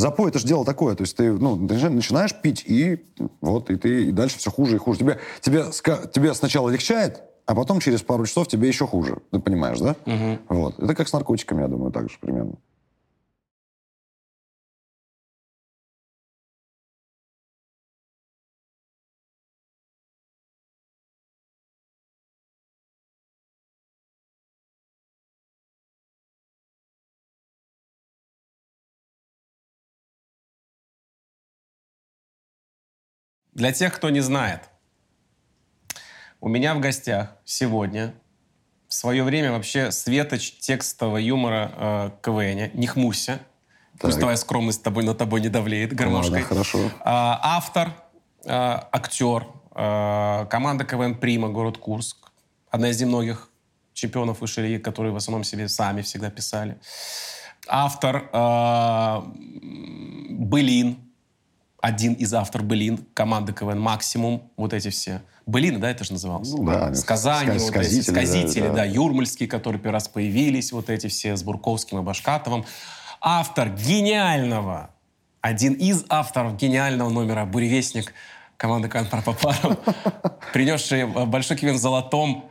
запой это же дело такое. То есть ты ну, начинаешь пить, и вот, и ты и дальше все хуже и хуже. Тебе, тебе, тебе сначала легчает, а потом через пару часов тебе еще хуже. Ты понимаешь, да? Угу. Вот. Это как с наркотиками, я думаю, так же примерно. Для тех, кто не знает, у меня в гостях сегодня в свое время вообще светоч текстового юмора э, КВН. Не хмурься. Так. Пусть твоя скромность тобой, на тобой не давлеет гармошкой. Ладно, хорошо. А, автор, а, актер, а, команда КВН «Прима», город Курск. Одна из немногих чемпионов высшей лиги, которые в основном себе сами всегда писали. Автор а, «Былин», один из авторов Былин, команды КВН «Максимум», вот эти все. Былины, да, это же называлось? Ну, да. Сказания, сказ, вот сказители, эти, сказители, да, да, да, юрмальские, которые первый раз появились, вот эти все с Бурковским и Башкатовым. Автор гениального, один из авторов гениального номера «Буревестник» команды КВН «Парапапаров», принесший большой в золотом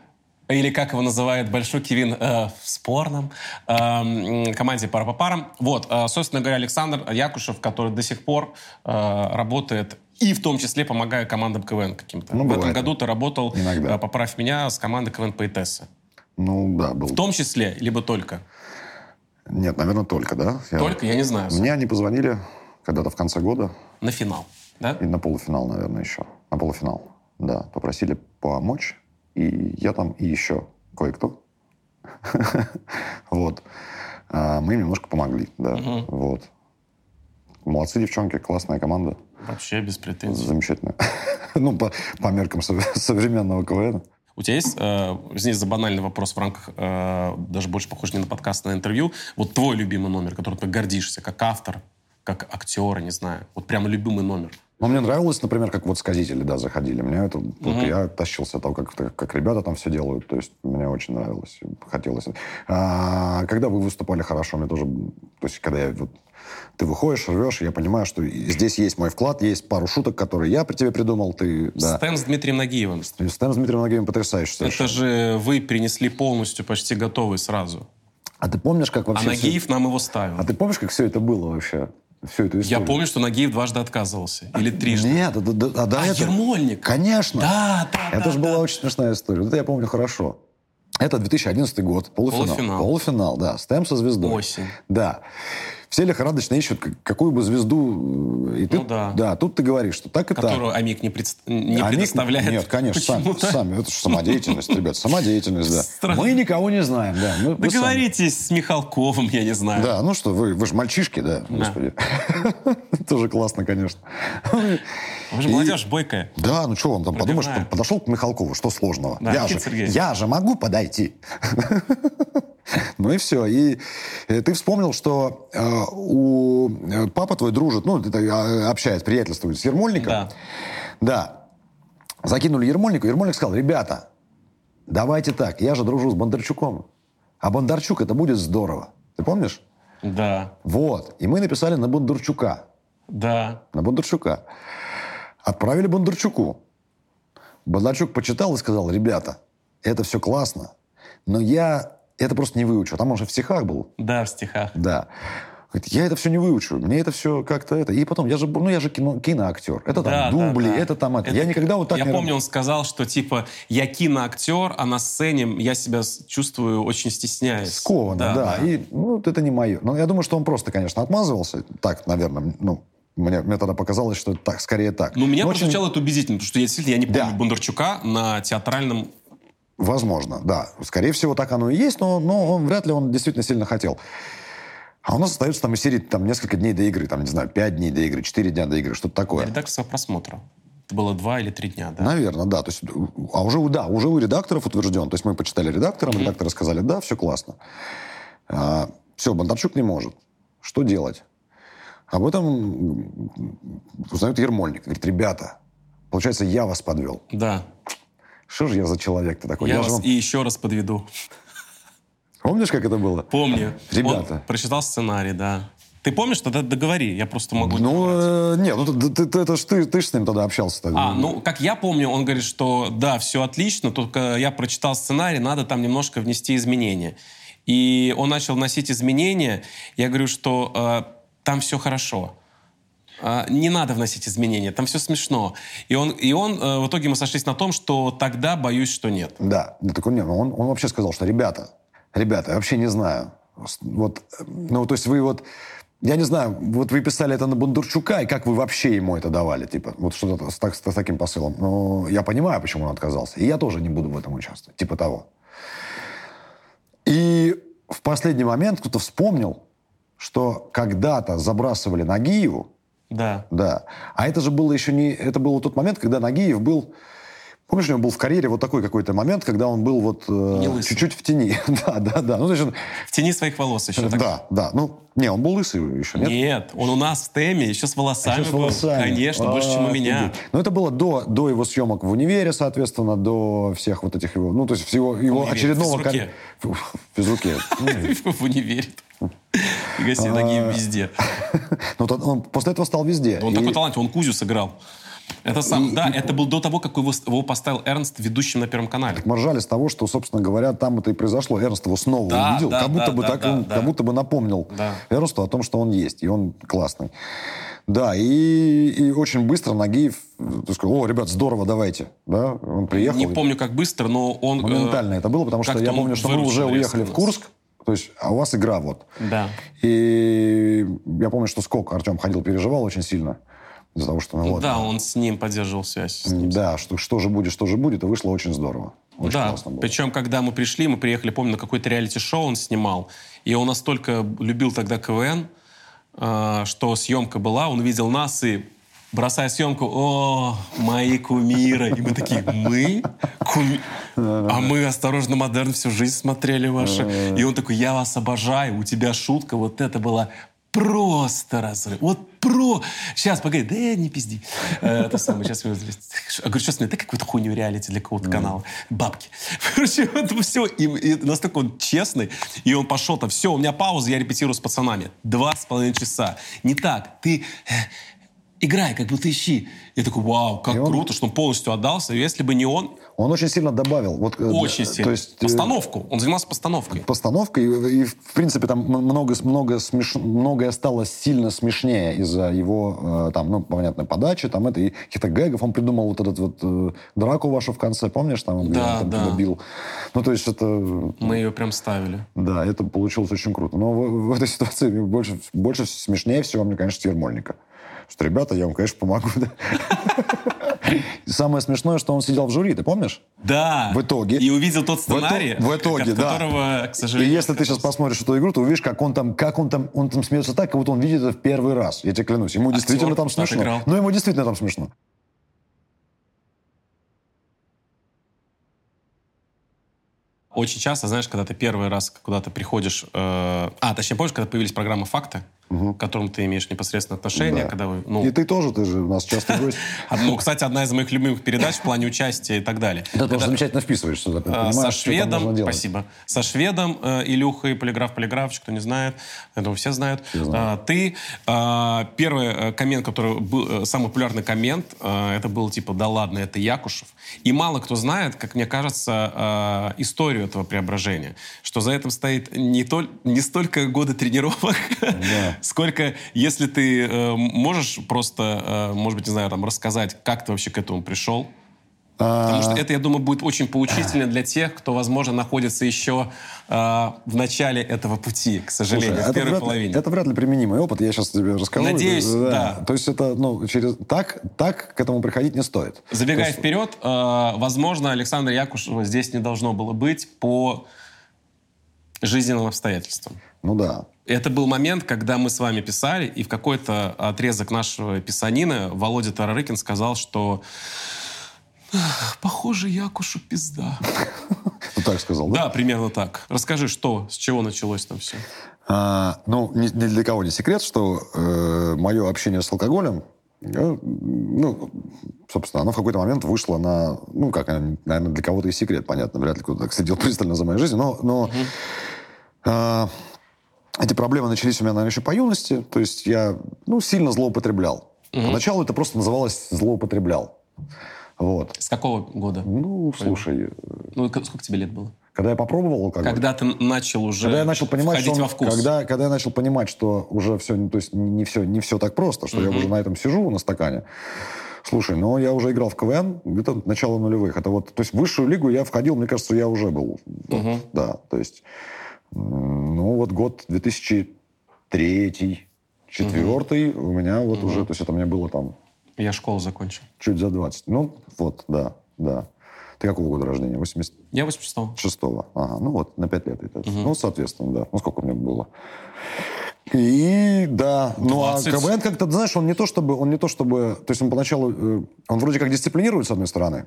или как его называют Большой Кевин э, в спорном э, команде пара по парам. Вот, э, собственно говоря, Александр Якушев, который до сих пор э, работает и в том числе помогая командам КВН каким-то. Ну, в этом году ты работал, Иногда. Э, поправь меня, с командой КВН Поэтесса. Ну, да, был. В том числе, либо только? Нет, наверное, только, да. Я... Только? Я не знаю. Мне они позвонили когда-то в конце года. На финал, да? И на полуфинал, наверное, еще. На полуфинал, да. Попросили помочь и я там, и еще кое-кто. Вот. А, мы им немножко помогли, да. Вот. Молодцы девчонки, классная команда. Вообще без претензий. Замечательно. ну, по, по меркам современного КВН. У тебя есть, э, извини за банальный вопрос в рамках, э, даже больше похож не на подкаст, а на интервью, вот твой любимый номер, который ты гордишься, как автор, как актер, не знаю, вот прям любимый номер? Но мне нравилось, например, как вот сказители, да, заходили. Мне это, угу. вот я тащился того, как, как ребята там все делают. То есть мне очень нравилось, хотелось. А, когда вы выступали хорошо, мне тоже, то есть когда я вот ты выходишь, рвешь, я понимаю, что здесь есть мой вклад, есть пару шуток, которые я при тебе придумал. Ты, да. Стэн с Дмитрием Нагиевым. Стэн с Дмитрием Нагиевым потрясающий совершенно. Это же вы принесли полностью почти готовый сразу. А ты помнишь, как вообще... А Нагиев все... нам его ставил. А ты помнишь, как все это было вообще? Всю эту историю. Я помню, что Нагиев дважды отказывался. Или трижды. Нет, а, а, да, а это... Ермольник. Конечно. Да, да, Это да, же да. была очень смешная история. Это я помню хорошо. Это 2011 год, полуфинал. Полуфинал, полуфинал да. Стем со звездой. Осень. Да все лихорадочно ищут какую бы звезду. И ты, ну да. Да, тут ты говоришь, что так и так. Которую Амик не, пред... не Амик, предоставляет. Нет, конечно, сами, сами. Это же самодеятельность, ребят, самодеятельность, да. Странно. Мы никого не знаем, да. Мы, Договоритесь с Михалковым, я не знаю. Да, ну что, вы, вы же мальчишки, да, господи. Тоже классно, конечно. Вы же молодежь бойкая. Да, ну что он там, подумаешь, подошел к Михалкову, что сложного? Я же могу подойти. Ну и все. И э, ты вспомнил, что э, у э, папа твой дружит, ну, а, общается, приятельствует с Ермольником. Да. Да. Закинули Ермольнику. Ермольник сказал, ребята, давайте так, я же дружу с Бондарчуком. А Бондарчук, это будет здорово. Ты помнишь? Да. Вот. И мы написали на Бондарчука. Да. На Бондарчука. Отправили Бондарчуку. Бондарчук почитал и сказал, ребята, это все классно, но я это просто не выучу. Там он же в стихах был. Да, в стихах. Да. Говорит, я это все не выучу, мне это все как-то это. И потом, я же, ну, я же кино, киноактер. Это там да, дубли, да, да. это там это. это. Я никогда вот так я не... Я помню, он сказал, что типа, я киноактер, а на сцене я себя чувствую очень стесняюсь. Скованно, да. да. да. И, ну, это не мое. Но я думаю, что он просто, конечно, отмазывался. Так, наверное, ну, мне, мне тогда показалось, что так, скорее так. Ну, меня очень... прозвучало это убедительно, потому что я действительно я не помню да. Бондарчука на театральном Возможно, да. Скорее всего, так оно и есть, но, но он, вряд ли он действительно сильно хотел. А у нас остается там из серии там, несколько дней до игры, там, не знаю, пять дней до игры, четыре дня до игры, что-то такое. Редакторского просмотра. Это было два или три дня, да? Наверное, да. То есть, а уже, да, уже у редакторов утвержден. То есть мы почитали редакторам, mm-hmm. редакторы сказали, да, все классно. А, все, Бондарчук не может. Что делать? Об этом узнает Ермольник. Говорит, ребята, получается, я вас подвел. Да. Что же я за человек-то такой? Я, я вас вам... и еще раз подведу. Помнишь, как это было? Помню. Ребята. Он прочитал сценарий, да. Ты помнишь, тогда договори, я просто могу... Ну, э, нет, ну, ты, ты, это ж ты, ты ж с ним тогда общался. Тогда. А, ну, как я помню, он говорит, что да, все отлично, только я прочитал сценарий, надо там немножко внести изменения. И он начал вносить изменения, я говорю, что э, там все хорошо. Э, не надо вносить изменения, там все смешно. И он, и он э, в итоге мы сошлись на том, что тогда боюсь, что нет. Да, да так он, нет, он, он вообще сказал, что ребята, ребята, я вообще не знаю. Вот, ну, то есть вы вот я не знаю, вот вы писали это на Бондарчука, и как вы вообще ему это давали? Типа, вот что-то с, так, с таким посылом. Но я понимаю, почему он отказался. И я тоже не буду в этом участвовать. Типа того. И в последний момент кто-то вспомнил, что когда-то забрасывали Нагиеву. Да. Да. А это же было еще не... Это был тот момент, когда Нагиев был Помнишь, у него был в карьере вот такой какой-то момент, когда он был вот э, чуть-чуть в тени. да, да, да. Ну, значит, в тени своих волос еще. Так. Да, да. Ну, не, он был лысый еще, нет? Нет, он у нас в теме, еще с волосами. А еще с волосами. Был. Конечно, а, больше, чем у меня. Ну, это было до, до его съемок в универе, соответственно, до всех вот этих его, ну, то есть всего его универе, очередного... В физруке. В физруке. В универе. Гаси ноги а. везде. Ну, после этого стал везде. Он такой талант, он Кузю сыграл. Это сам, и, да, и... это был до того, как его, его поставил Эрнст ведущим на Первом канале. Так мы ржали с того, что, собственно говоря, там это и произошло. Эрнст его снова да, увидел, да, как будто да, бы да, так да, он, да. как будто бы напомнил да. Эрнсту о том, что он есть, и он классный. Да, и, и очень быстро Нагиев сказал, о, ребят, здорово, давайте. Да, он приехал. Не помню, как быстро, но он... Моментально э, это было, потому что я помню, что мы уже уехали в Курск, то есть, а у вас игра вот. Да. И я помню, что сколько Артем ходил, переживал очень сильно. Из-за того, что... Ну, вот, да, он с ним поддерживал связь. Ним. Да, что, что же будет, что же будет, и вышло очень здорово. Очень да, причем, когда мы пришли, мы приехали, помню, на какой-то реалити-шоу он снимал, и он настолько любил тогда КВН, э, что съемка была, он увидел нас и бросая съемку, о, мои кумиры. И мы такие, мы? Куми... А мы «Осторожно, модерн» всю жизнь смотрели ваши. И он такой, я вас обожаю, у тебя шутка, вот это была Просто разрыв. Вот про... Сейчас, погоди, да не пизди. Это самое, сейчас... Я говорю, что смотри, да какую-то хуйню реалити для какого-то канала. Бабки. Короче, вот все. И, настолько он честный. И он пошел там, все, у меня пауза, я репетирую с пацанами. Два с половиной часа. Не так. Ты э, играй, как будто ищи. Я такой, вау, как круто, что он полностью отдался. Если бы не он... Он очень сильно добавил. Вот, э, очень сильно. То есть, э, Постановку. Он занимался постановкой. Постановкой. И, и в принципе, там много, много смеш... многое стало сильно смешнее из-за его, э, там, ну, понятно, подачи, там, это, и каких-то гэгов. Он придумал вот этот вот драку вашу в конце, помнишь? Там, он, да, там, да. бил. Ну, то есть это... Мы ее прям ставили. Да, это получилось очень круто. Но в, в этой ситуации больше, больше смешнее всего, мне, конечно, Ермольника что, ребята, я вам, конечно, помогу. самое смешное, что он сидел в жюри, ты помнишь? Да. В итоге. И увидел тот сценарий, в, итоге, от которого, к сожалению... И если ты сейчас посмотришь эту игру, то увидишь, как он там, как он там, он там смеется так, как будто он видит это в первый раз. Я тебе клянусь. Ему Актер действительно там смешно. Отыграл. Ну, ему действительно там смешно. Очень часто, знаешь, когда ты первый раз куда-то приходишь... Э, а, точнее, помнишь, когда появились программы «Факты»? Угу. к которым ты имеешь непосредственное отношение. Да. Когда вы, ну... И ты тоже, ты же у нас часто гость. Ну, кстати, одна из моих любимых передач в плане участия и так далее. Да, ты тоже замечательно вписываешься. А, со шведом, спасибо. Со шведом э, Илюхой, полиграф Полиграфович, кто не знает, этого все знают. А, ты, а, первый э, коммент, который был, э, самый популярный коммент, это был типа, да ладно, это Якушев. И мало кто знает, как мне кажется, историю этого преображения. Что за этим стоит не, то, не столько годы тренировок, да сколько, если ты э, можешь просто, э, может быть, не знаю, там, рассказать, как ты вообще к этому пришел? Потому что это, я думаю, будет очень поучительно для тех, кто, возможно, находится еще э, в начале этого пути, к сожалению, Слушай, в первой вряд, половине. Это вряд ли применимый опыт, я сейчас тебе расскажу. Надеюсь, да. да. То есть это, ну, через... так, так к этому приходить не стоит. Забегая есть... вперед, э, возможно, Александр Якушева здесь не должно было быть по жизненным обстоятельствам. Ну да. Это был момент, когда мы с вами писали, и в какой-то отрезок нашего писанина Володя Тарарыкин сказал, что похоже, Якушу пизда. Ну так сказал, да? Да, примерно так. Расскажи, что, с чего началось там все? А, ну, ни, ни для кого не секрет, что э, мое общение с алкоголем, ну, собственно, оно в какой-то момент вышло на, ну, как, наверное, для кого-то и секрет, понятно, вряд ли кто-то так следил пристально за моей жизнью, но, но угу. Э, эти проблемы начались у меня, наверное, еще по юности. То есть я, ну, сильно злоупотреблял. Угу. Поначалу это просто называлось «злоупотреблял». Вот. С какого года? Ну, слушай... Э, ну, сколько тебе лет было? Когда я попробовал алкоголь. Когда ты начал уже когда я начал понимать, что он, во вкус. Когда, когда я начал понимать, что уже все, то есть не все, не все так просто, что угу. я уже на этом сижу, на стакане. Слушай, ну я уже играл в КВН где-то начало нулевых. Это вот, то есть в высшую лигу я входил, мне кажется, я уже был. Угу. Да, то есть, ну вот год 2003 четвертый угу. у меня вот угу. уже, то есть это мне было там... Я школу закончил. Чуть за 20. Ну, вот, да, да. Ты какого года рождения? 80... Я 86-го. Шестого. Ага, ну вот, на 5 лет. Это. Угу. Ну, соответственно, да. Ну, сколько мне было? И да, 20. ну а КВН как-то, знаешь, он не то чтобы, он не то чтобы, то есть он поначалу, э, он вроде как дисциплинирует с одной стороны.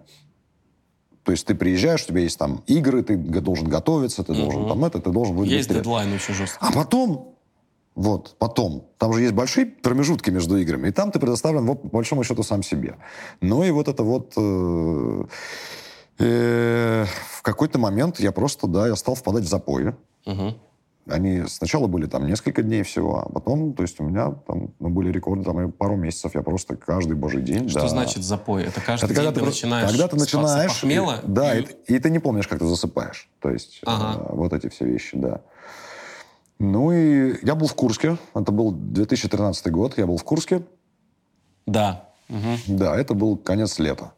То есть ты приезжаешь, у тебя есть там игры, ты должен готовиться, ты должен там это, ты должен быть Есть дедлайн очень жесткий. А потом, вот, потом, там же есть большие промежутки между играми, и там ты предоставлен, вот, по большому счету, сам себе. Ну и вот это вот... Э, э, в какой-то момент я просто, да, я стал впадать в запои. Угу. Они сначала были там несколько дней всего, а потом, то есть у меня там ну, были рекорды, там и пару месяцев я просто каждый божий день. Что да. значит запой? Это каждый это день когда ты, начинаешь Когда ты начинаешь... Похмело, и, да, и... И, и ты не помнишь, как ты засыпаешь. То есть ага. э, вот эти все вещи, да. Ну и я был в Курске. Это был 2013 год. Я был в Курске. Да. Угу. Да, это был конец лета.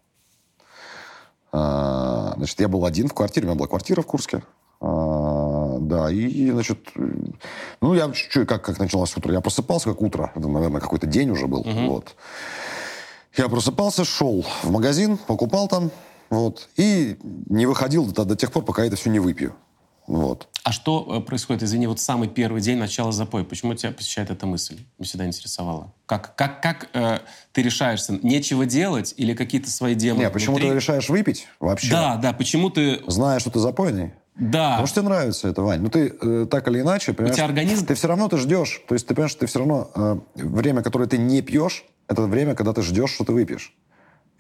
А, значит, я был один в квартире. У меня была квартира в Курске. Да, и, значит, ну, я что, как, как началось утро? Я просыпался, как утро. Это, наверное, какой-то день уже был. Угу. Вот. Я просыпался, шел в магазин, покупал там, вот, и не выходил до, до тех пор, пока я это все не выпью. Вот. А что э, происходит, извини, вот самый первый день начала запоя? Почему тебя посещает эта мысль? Меня всегда интересовало. Как, как, как э, ты решаешься? Нечего делать или какие-то свои демоны Не, почему ты решаешь выпить вообще? Да, да, почему ты... Зная, что ты запойный? Да. Потому что тебе нравится это, Вань. Ну, ты э, так или иначе, понимаешь... У тебя организм... Ты все равно ты ждешь. То есть ты понимаешь, что ты все равно... Э, время, которое ты не пьешь, это время, когда ты ждешь, что ты выпьешь.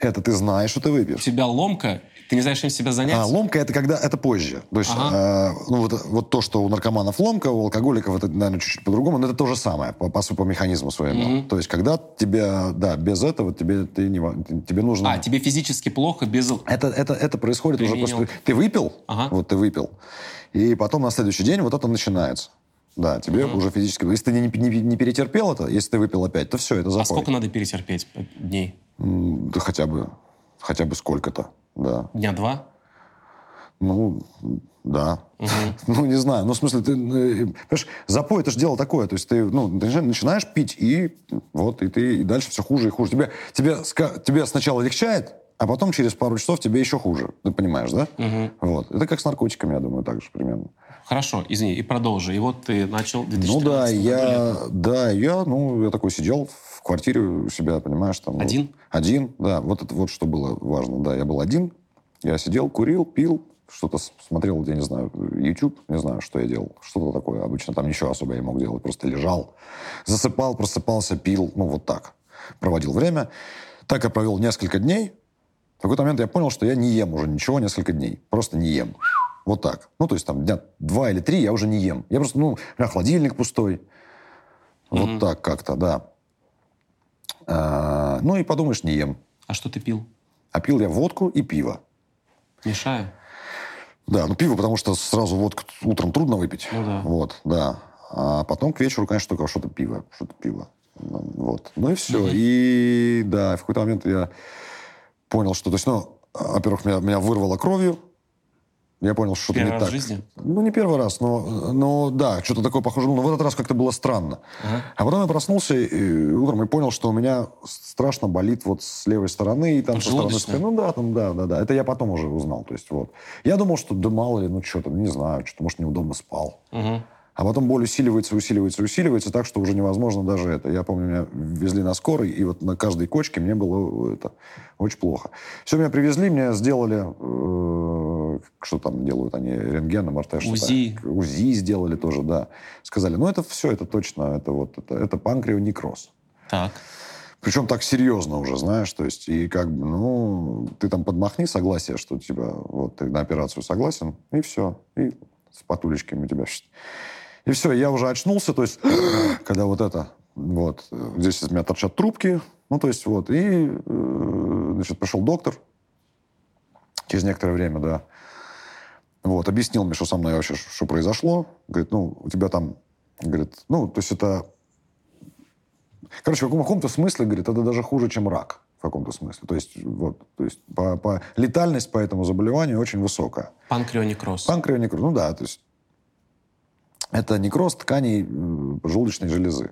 Это ты знаешь, что ты выпьешь. У тебя ломка, ты не знаешь, чем себя занять? А, ломка это когда это позже. То есть, ага. э, ну, вот, вот то, что у наркоманов ломка, у алкоголиков это, наверное, чуть-чуть по-другому, но это то же самое, по, по, по механизму своему. Угу. То есть, когда тебе, да, без этого тебе, ты не, тебе нужно... А, тебе физически плохо без... Это, это, это происходит Применил. уже после... Ты выпил, ага. вот ты выпил, и потом на следующий день вот это начинается. Да, тебе угу. уже физически... Если ты не, не, не перетерпел это, если ты выпил опять, то все, это запой. А сколько надо перетерпеть дней? Да хотя бы, хотя бы сколько-то, да. Дня два? Ну, да. Угу. ну, не знаю. Ну, в смысле, ты, э, понимаешь, запой это же дело такое. То есть ты, ну, ты начинаешь пить, и вот, и ты, и дальше все хуже и хуже. Тебе, тебе, тебе сначала легчает, а потом через пару часов тебе еще хуже. Ты понимаешь, да? Угу. Вот. Это как с наркотиками, я думаю, так же примерно. Хорошо, извини, и продолжи. И вот ты начал 2014 Ну да, я, да, я, ну, я такой сидел в квартире у себя, понимаешь, там... Один? Вот, один, да. Вот это вот что было важно. Да, я был один. Я сидел, курил, пил, что-то смотрел, я не знаю, YouTube, не знаю, что я делал. Что-то такое. Обычно там ничего особо я мог делать. Просто лежал, засыпал, просыпался, пил. Ну, вот так. Проводил время. Так я провел несколько дней. В какой-то момент я понял, что я не ем уже ничего несколько дней. Просто не ем. Вот так. Ну, то есть там дня два или три я уже не ем. Я просто, ну, у меня холодильник пустой. Вот mm-hmm. так как-то, да. А, ну и подумаешь, не ем. А что ты пил? А пил я водку и пиво. Мешаю? Да, ну пиво, потому что сразу водку утром трудно выпить. Ну да. Вот, да. А потом к вечеру, конечно, только что-то пиво. Что-то пиво. Вот. Ну и все. Mm-hmm. И да, в какой-то момент я понял, что... То есть, ну, во-первых, меня, меня вырвало кровью. Я понял, что что-то не так. в жизни? Ну, не первый раз, но, но да, что-то такое похоже. Но в этот раз как-то было странно. Ага. А потом я проснулся и, утром и понял, что у меня страшно болит вот с левой стороны. И там со стороны спины. Ну да, там, да, да, да. Это я потом уже узнал. То есть вот. Я думал, что да мало ли, ну что-то, не знаю, что-то, может, неудобно спал. Угу. А потом боль усиливается, усиливается, усиливается, так что уже невозможно даже это. Я помню, меня везли на скорой, и вот на каждой кочке мне было это очень плохо. Все, меня привезли, мне сделали, э, что там делают они, рентген, МРТ, что УЗИ. УЗИ сделали тоже, да. Сказали, ну это все, это точно, это вот, это, это панкреонекроз. Так. Причем так серьезно уже, знаешь, то есть, и как бы, ну, ты там подмахни согласие, что тебя, вот, ты на операцию согласен, и все. И с потулечками у тебя И все, я уже очнулся, то есть, когда вот это, вот, здесь из меня торчат трубки, ну, то есть, вот, и, э, значит, пришел доктор через некоторое время, да, вот, объяснил мне, что со мной вообще, что произошло. Говорит, ну, у тебя там, говорит, ну, то есть это... Короче, в каком-то смысле, говорит, это даже хуже, чем рак в каком-то смысле. То есть, вот, то есть по, по, летальность по этому заболеванию очень высокая. Панкреонекроз. Панкреонекроз, ну да, то есть это некроз тканей желудочной железы.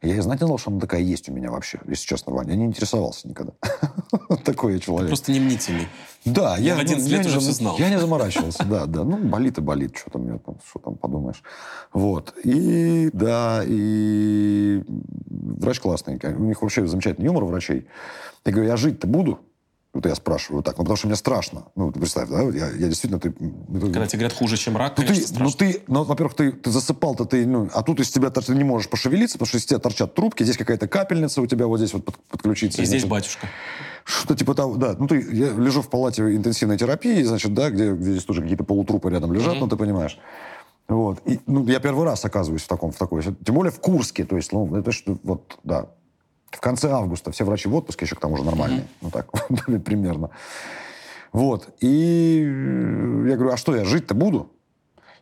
Я и знать не знал, что она такая есть у меня вообще, если честно, Ваня. Я не интересовался никогда. Такой я человек. Просто не мнительный. Да, я, я в 11 ну, лет уже все знал. Я не заморачивался, да, да. Ну, болит и болит, что там, что там подумаешь. Вот. И, да, и врач классный. У них вообще замечательный юмор врачей. Я говорю, я жить-то буду? Вот я спрашиваю так, ну потому что мне страшно. Ну, ты представь, да, я, я действительно... Ты, Когда тебе говорят хуже, чем рак, ну, конечно, ты, страшно. Ну, ты, ну, во-первых, ты, ты засыпал-то, ты, ну, а тут из тебя ты не можешь пошевелиться, потому что из тебя торчат трубки, здесь какая-то капельница у тебя вот здесь вот под, подключиться. И здесь батюшка. Что-то типа того, да. Ну, ты, я лежу в палате интенсивной терапии, значит, да, где, где здесь тоже какие-то полутрупы рядом лежат, mm-hmm. ну, ты понимаешь. Вот. И, ну, я первый раз оказываюсь в таком, в такой, тем более в Курске, то есть, ну, это что, вот, да, в конце августа. Все врачи в отпуске еще к тому же нормальные. Mm-hmm. Ну так, примерно. Вот. И я говорю, а что, я жить-то буду?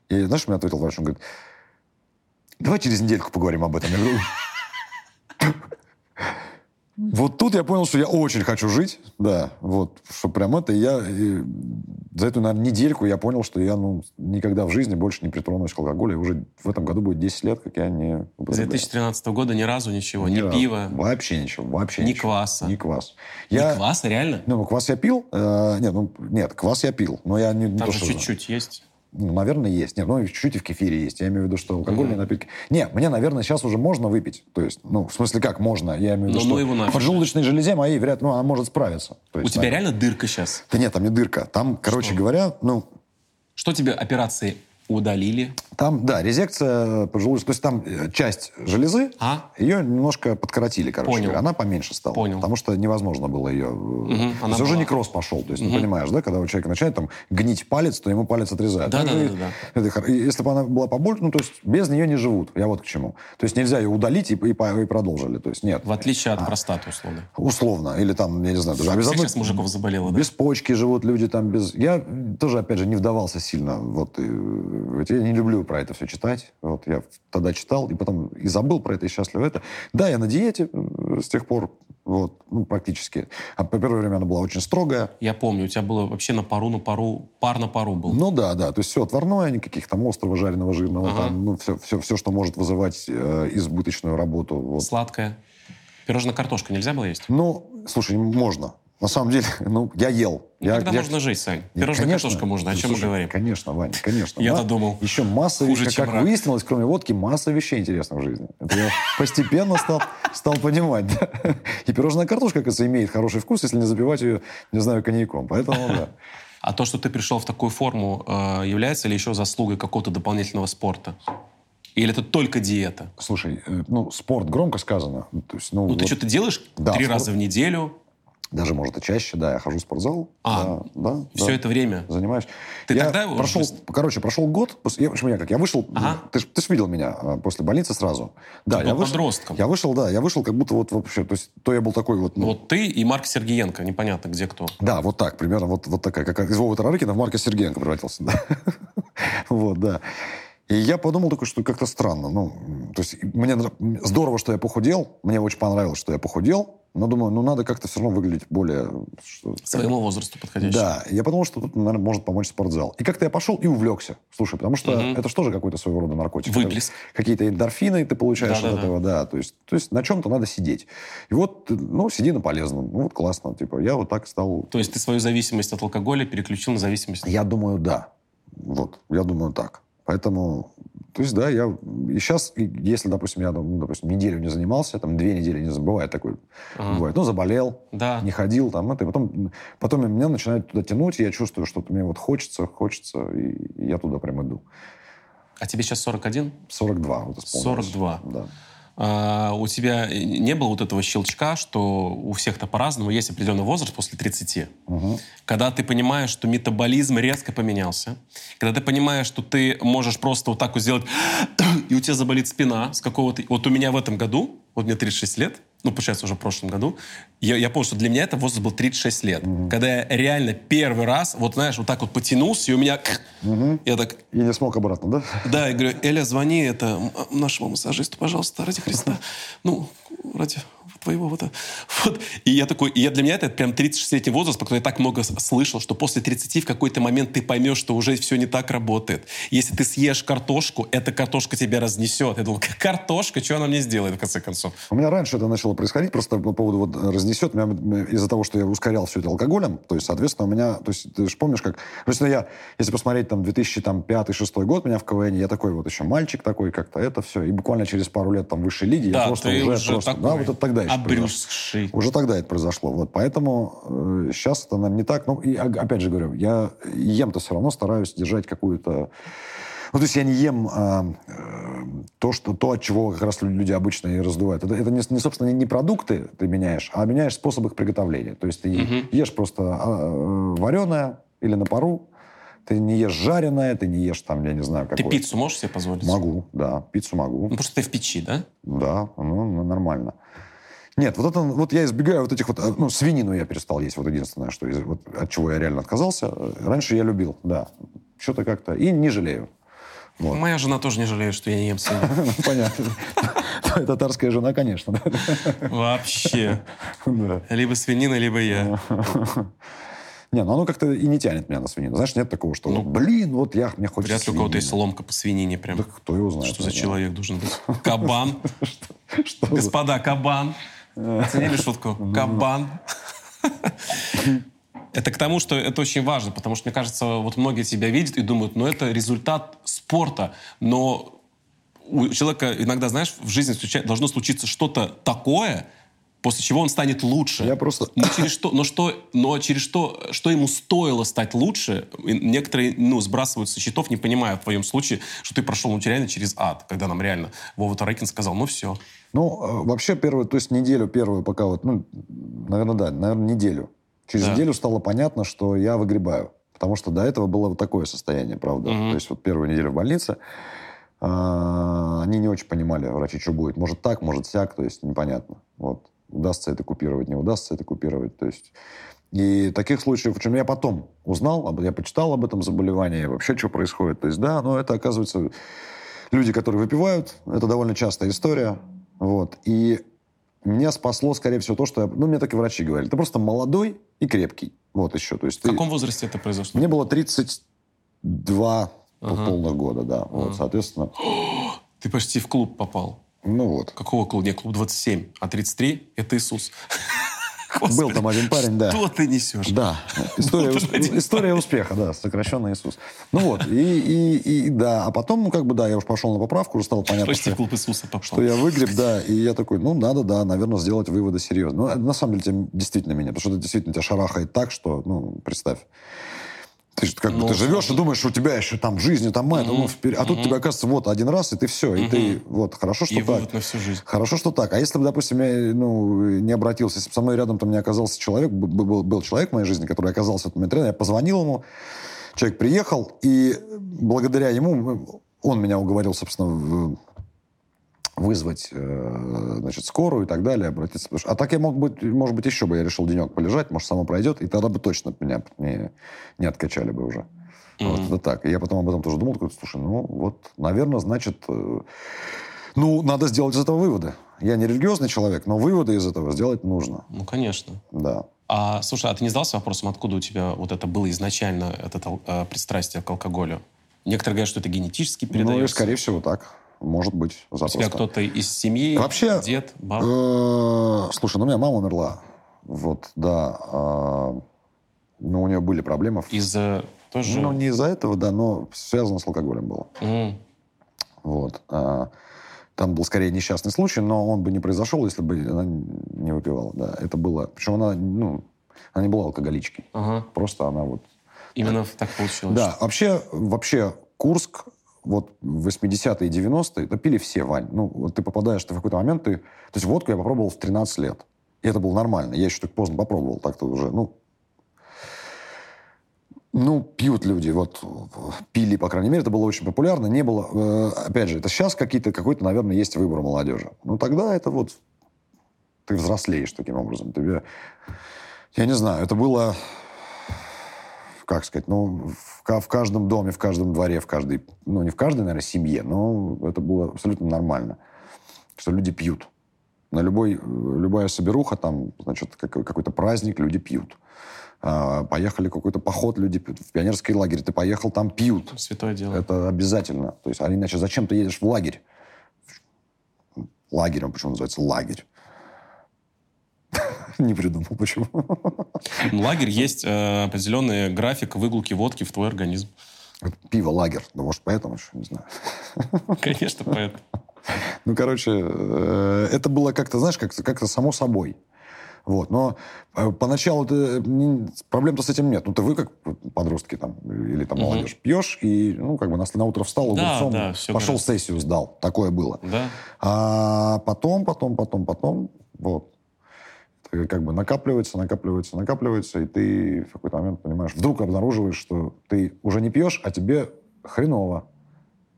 И знаешь, мне ответил врач, он говорит, давай через недельку поговорим об этом. Я говорю, вот тут я понял, что я очень хочу жить, да, вот, что прям это, и я и за эту, наверное, недельку я понял, что я, ну, никогда в жизни больше не притронусь к алкоголю, и уже в этом году будет 10 лет, как я не С 2013 года ни разу ничего, ни, ни пива. Вообще ничего, вообще ни ничего. кваса. Ни квас. Ни я, кваса, реально? Ну, квас я пил, э, нет, ну, нет, квас я пил, но я не... Там не же чуть-чуть есть. Ну, наверное, есть. Нет, ну, чуть-чуть и в кефире есть. Я имею в виду, что алкогольные mm-hmm. напитки... Не, мне, наверное, сейчас уже можно выпить. То есть, ну, в смысле, как можно? Я имею в виду, Но что ну его нафиг. поджелудочной железе моей, вряд ли, ну, она может справиться. То есть, У тебя реально дырка сейчас? Да нет, там не дырка. Там, короче что? говоря, ну... Что тебе операции удалили. Там, да, резекция поджелудочной. То есть там э, часть железы, а? ее немножко подкоротили, короче Понял. Она поменьше стала. Понял. Потому что невозможно было ее... Угу, то есть была... уже некроз пошел. То есть, угу. ну, понимаешь, да, когда у человека начинает там гнить палец, то ему палец отрезают. Да, ну, да, да, да. Это, если бы она была побольше, ну, то есть без нее не живут. Я вот к чему. То есть нельзя ее удалить и, и, и продолжили. То есть нет. В отличие от а, простаты, условно. Условно. Или там, я не знаю, даже... Без одной... сейчас мужиков заболело, да? Без почки живут люди там, без... Я тоже, опять же, не вдавался сильно. Вот, и, я не люблю про это все читать. Вот я тогда читал, и потом и забыл про это, и счастлив это. Да, я на диете э, с тех пор, вот, ну, практически. А по первое время она была очень строгая. Я помню, у тебя было вообще на пару, на пару, пар на пару был. Ну да, да, то есть все отварное, никаких там острого, жареного, жирного, ага. там, ну, все, все, все, что может вызывать э, избыточную работу. Вот. Сладкое. Пирожная картошка нельзя было есть? Ну, слушай, можно. На самом деле, ну, я ел. Ну, я, тогда я... можно жить, Сань. Пирожная конечно, картошка можно. О чем слушай, мы говорим? Конечно, Ваня, конечно. Я-то думал. Еще масса, хуже, как, выяснилось, кроме водки, масса вещей интересных в жизни. Это я постепенно стал, стал понимать. Да? И пирожная картошка, кажется, имеет хороший вкус, если не забивать ее, не знаю, коньяком. Поэтому, да. А то, что ты пришел в такую форму, э, является ли еще заслугой какого-то дополнительного спорта? Или это только диета? Слушай, э, ну, спорт громко сказано. То есть, ну, ну вот... ты что-то делаешь да, три спорт... раза в неделю? Даже, может, и чаще, да, я хожу в спортзал. А, да, да, все да, это время? Занимаюсь. Ты я тогда прошел, уже... Короче, прошел год. Я, почему я как? Я вышел... Ага. Ты, ты же видел меня а, после больницы сразу. Да, ты я был вышел, подростком. Я вышел, да, я вышел как будто вот вообще... То есть, то я был такой вот... Ну, вот ты и Марк Сергеенко, непонятно где кто. Да, вот так, примерно вот, вот такая. Как из Вовы Тарарыкина в Марка Сергеенко превратился. Да. вот, да. И я подумал такой, что как-то странно. Ну, то есть мне здорово, что я похудел. Мне очень понравилось, что я похудел. Но думаю, ну надо как-то все равно выглядеть более... Что, Своему возрасту подходящим. Да. Я подумал, что тут, наверное, может помочь спортзал. И как-то я пошел и увлекся. Слушай, потому что угу. это же тоже какой-то своего рода наркотик. Выплеск. Какие-то эндорфины ты получаешь да, от да, этого, да. То есть, то есть на чем-то надо сидеть. И вот, ну, сиди на полезном. Ну, вот классно. Типа, я вот так стал... То есть ты свою зависимость от алкоголя переключил на зависимость? Я думаю, да. Вот, я думаю так. Поэтому то есть, да, я... И сейчас, если, допустим, я, ну, допустим, неделю не занимался, там, две недели не забывает такой, ага. бывает, ну, заболел, да. не ходил, там, это, и потом, потом меня начинает туда тянуть, и я чувствую, что мне вот хочется, хочется, и я туда прям иду. А тебе сейчас 41? 42, вот исполнилось. 42. Да. А, у тебя не было вот этого щелчка, что у всех-то по-разному есть определенный возраст после 30. Угу. Когда ты понимаешь, что метаболизм резко поменялся, когда ты понимаешь, что ты можешь просто вот так вот сделать, и у тебя заболит спина с какого-то... Вот у меня в этом году, вот мне 36 лет, ну, получается, уже в прошлом году, я, я помню, что для меня это возраст был 36 лет. Угу. Когда я реально первый раз, вот знаешь, вот так вот потянулся, и у меня... Угу. Я так... И не смог обратно, да? Да, я говорю, Эля, звони это нашему массажисту, пожалуйста, ради Христа. Ну, ради твоего вот, вот. И я такой, и я для меня это прям 36-летний возраст, потому что я так много слышал, что после 30 в какой-то момент ты поймешь, что уже все не так работает. Если ты съешь картошку, эта картошка тебя разнесет. Я думал, картошка, что она мне сделает, в конце концов? У меня раньше это начало происходить, просто по поводу вот разнесет, меня из-за того, что я ускорял все это алкоголем, то есть, соответственно, у меня, то есть, ты же помнишь, как, то есть, ну, я, если посмотреть там 2005-2006 год, меня в КВН, я такой вот еще мальчик такой, как-то это все, и буквально через пару лет там высшей лиги, да, я просто уже, уже просто, такой. да, вот это тогда еще обрюзгший. Уже тогда это произошло. Вот, поэтому э, сейчас это нам не так. Ну, и опять же говорю, я ем-то все равно стараюсь держать какую-то... Ну, то есть я не ем а, э, то, что, то, от чего как раз люди обычно и раздувают. Это, это не, не, собственно, не продукты ты меняешь, а меняешь способ их приготовления. То есть ты угу. ешь просто а, вареное или на пару, ты не ешь жареное, ты не ешь там, я не знаю, какое. Ты пиццу можешь себе позволить? Могу, да, пиццу могу. Ну, просто ты в печи, да? Да, ну, нормально. Нет, вот это, вот я избегаю вот этих вот, ну, свинину я перестал есть, вот единственное, что из, вот, от чего я реально отказался. Раньше я любил, да, что-то как-то, и не жалею. Вот. Моя жена тоже не жалеет, что я не ем свинину. Понятно. Татарская жена, конечно. Вообще. Либо свинина, либо я. Не, ну оно как-то и не тянет меня на свинину. Знаешь, нет такого, что, ну, блин, вот я, мне хочется Вряд ли у кого-то есть ломка по свинине прям. Да кто его знает. Что за человек должен быть? Кабан. Господа, кабан. Оценили шутку? Кабан. Это к тому, что это очень важно, потому что, мне кажется, вот многие тебя видят и думают, ну, это результат спорта, но у человека иногда, знаешь, в жизни должно случиться что-то такое, после чего он станет лучше. Я просто... Но через что, но что, но через что, что ему стоило стать лучше, некоторые, ну, сбрасывают со счетов, не понимая в твоем случае, что ты прошел, ну, реально через ад, когда нам реально Вова Таракин сказал, ну, все. Ну, э, вообще, первую, то есть неделю первую, пока вот, ну, наверное, да, наверное, неделю. Через да. неделю стало понятно, что я выгребаю. Потому что до этого было вот такое состояние, правда. Угу. То есть вот первую неделю в больнице, а, они не очень понимали, врачи, что будет. Может так, может сяк, то есть непонятно. Вот удастся это купировать, не удастся это купировать. То есть и таких случаев, причем я потом узнал, я почитал об этом заболевании, вообще что происходит. То есть да, но это оказывается люди, которые выпивают, это довольно частая история. Вот. И меня спасло, скорее всего, то, что я... Ну, мне так и врачи говорили. Ты просто молодой и крепкий. Вот еще. То есть В ты... каком возрасте это произошло? Мне было 32 ага. полных года, да. Ага. Вот, соответственно... Ты почти в клуб попал. Ну вот. Какого клуба? Нет, клуб 27, а 33 – это Иисус. Господи, Был там один парень, да. Что ты несешь? Да. История, история успеха, да, сокращенно Иисус. Ну вот, и, и, и да, а потом, ну как бы, да, я уж пошел на поправку, уже стало понятно, что, клуб Иисуса пошел. что я выгреб, да, и я такой, ну надо, да, наверное, сделать выводы серьезно. Ну, на самом деле, тебя действительно меня, потому что это действительно тебя шарахает так, что, ну, представь. Ты же как бы ты живешь и думаешь, что у тебя еще там в жизни, там мать, mm-hmm. ну, вперед. а mm-hmm. тут тебе оказывается вот один раз, и ты все, mm-hmm. и ты вот хорошо, что и так. на всю жизнь. Хорошо, что так. А если бы, допустим, я ну, не обратился, если бы со мной рядом там не оказался человек, был, был человек в моей жизни, который оказался в этом тренер, я позвонил ему, человек приехал, и благодаря ему он меня уговорил, собственно, вызвать, э, значит, скорую и так далее, обратиться. А так я мог быть, может быть, еще бы я решил денек полежать, может, само пройдет, и тогда бы точно меня не, не откачали бы уже. Mm-hmm. Вот это так. И я потом об этом тоже думал, такой, слушай, ну вот, наверное, значит, э, ну, надо сделать из этого выводы. Я не религиозный человек, но выводы из этого сделать нужно. Ну, конечно. Да. А, слушай, а ты не задался вопросом, откуда у тебя вот это было изначально, это э, пристрастие к алкоголю? Некоторые говорят, что это генетически передается. Ну, и, скорее всего, так. Может быть, запросто. У тебя кто-то из семьи? Вообще, дед, баб? Э, слушай, ну у меня мама умерла. Вот, да. Э, ну, у нее были проблемы. Из-за тоже... Ну, не из-за этого, да, но связано с алкоголем было. Mm. Вот. А, там был скорее несчастный случай, но он бы не произошел, если бы она не выпивала. Да, это было... Причем она, ну, она не была алкоголичкой. Ага. Просто она вот... Именно так получилось. Да, вообще, вообще Курск вот 80-е и 90-е, это пили все, Вань. Ну, вот ты попадаешь, ты в какой-то момент, ты... То есть водку я попробовал в 13 лет. И это было нормально. Я еще так поздно попробовал, так-то уже, ну... Ну, пьют люди, вот, пили, по крайней мере, это было очень популярно. Не было, э, опять же, это сейчас какие-то, какой-то, наверное, есть выбор молодежи. Ну, тогда это вот... Ты взрослеешь таким образом. Тебе... Я не знаю, это было как сказать, ну, в, в каждом доме, в каждом дворе, в каждой, ну, не в каждой, наверное, семье, но это было абсолютно нормально, что люди пьют. На любой, любая соберуха, там, значит, какой-то праздник, люди пьют. А, поехали какой-то поход, люди пьют. В пионерский лагерь ты поехал, там пьют. Святое дело. Это обязательно. То есть, а иначе зачем ты едешь в лагерь? Лагерем, почему называется лагерь? Не придумал, почему. Ну, лагерь есть э, определенный график выгулки водки в твой организм. Пиво, лагерь. Ну, может, поэтому еще, не знаю. Конечно, поэтому. Ну, короче, э, это было как-то, знаешь, как-то как само собой. Вот. Но э, поначалу ты, проблем-то с этим нет. Ну, ты вы, как подростки там, или там молодежь, пьешь, и, ну, как бы на, на утро встал, огурцом, да, да, пошел гораздо. сессию сдал. Такое было. Да. А потом, потом, потом, потом, вот, как бы накапливается, накапливается, накапливается, и ты в какой-то момент понимаешь, вдруг обнаруживаешь, что ты уже не пьешь, а тебе хреново.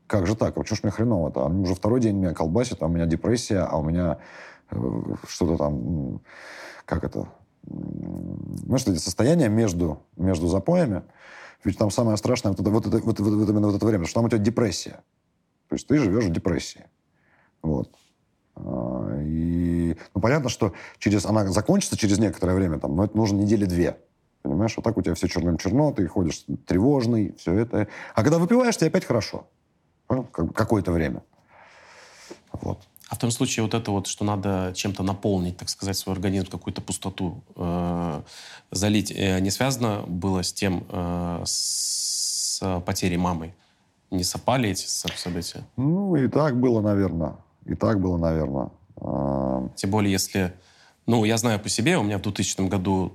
Как же так? А что ж мне хреново-то? А уже второй день меня колбасит, а у меня депрессия, а у меня э, что-то там, как это, что эти состояния между, между запоями, ведь там самое страшное вот, это, вот, это, вот, вот, именно вот это время, что там у тебя депрессия. То есть ты живешь в депрессии. Вот. А, и ну, понятно, что через, она закончится через некоторое время, там, но это нужно недели две. Понимаешь, вот так у тебя все черным-черно, ты ходишь тревожный, все это. А когда выпиваешь, тебе опять хорошо. Ну, какое-то время. Вот. А в том случае вот это вот, что надо чем-то наполнить, так сказать, свой организм, какую-то пустоту э, залить, э, не связано было с тем, э, с потерей мамы? Не сопали эти события? Ну, и так было, наверное. И так было, наверное. А, Тем более, если... Ну, я знаю по себе, у меня в 2000 году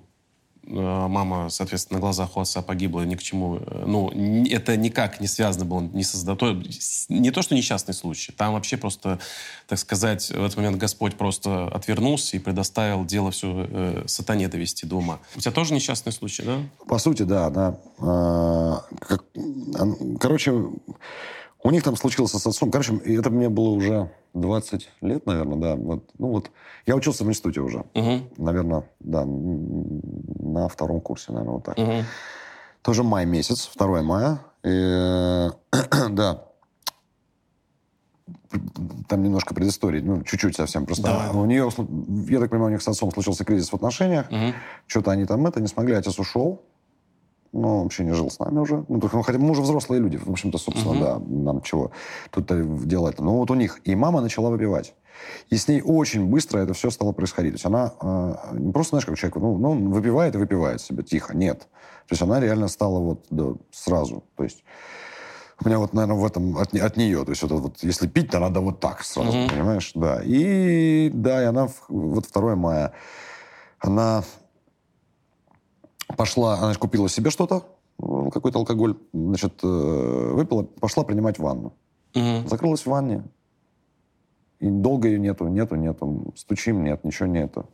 э, мама, соответственно, на глазах у отца погибла, ни к чему. Э, ну, это никак не связано было не с Не то, что несчастный случай. Там вообще просто, так сказать, в этот момент Господь просто отвернулся и предоставил дело все э, сатане довести дома. У тебя тоже несчастный случай, да? По сути, да. да. А, короче, у них там случился с отцом. Короче, это мне было уже 20 лет, наверное, да. Вот, ну вот, я учился в институте уже. Угу. Наверное, да, на втором курсе, наверное, вот так. Угу. Тоже май месяц, 2 мая. И, да, там немножко предыстории, ну, чуть-чуть совсем. Просто да. у нее, я так понимаю, у них с отцом случился кризис в отношениях. Угу. Что-то они там это не смогли, отец ушел ну, вообще не жил с нами уже. Ну, только, ну, хотя мы уже взрослые люди, в общем-то, собственно, угу. да, нам чего тут делать. Ну, вот у них. И мама начала выпивать. И с ней очень быстро это все стало происходить. То есть она э, не просто, знаешь, как человек, ну, ну, выпивает и выпивает себе тихо. Нет. То есть она реально стала вот да, сразу. То есть у меня вот, наверное, в этом от, от нее. То есть это вот, если пить, то надо вот так сразу, угу. понимаешь? Да. И да, и она, вот 2 мая, она пошла, она купила себе что-то, э, какой-то алкоголь, значит, э, выпила, пошла принимать ванну. Угу. Закрылась в ванне. И долго ее нету, нету, нету. Стучим, нет, ничего нету.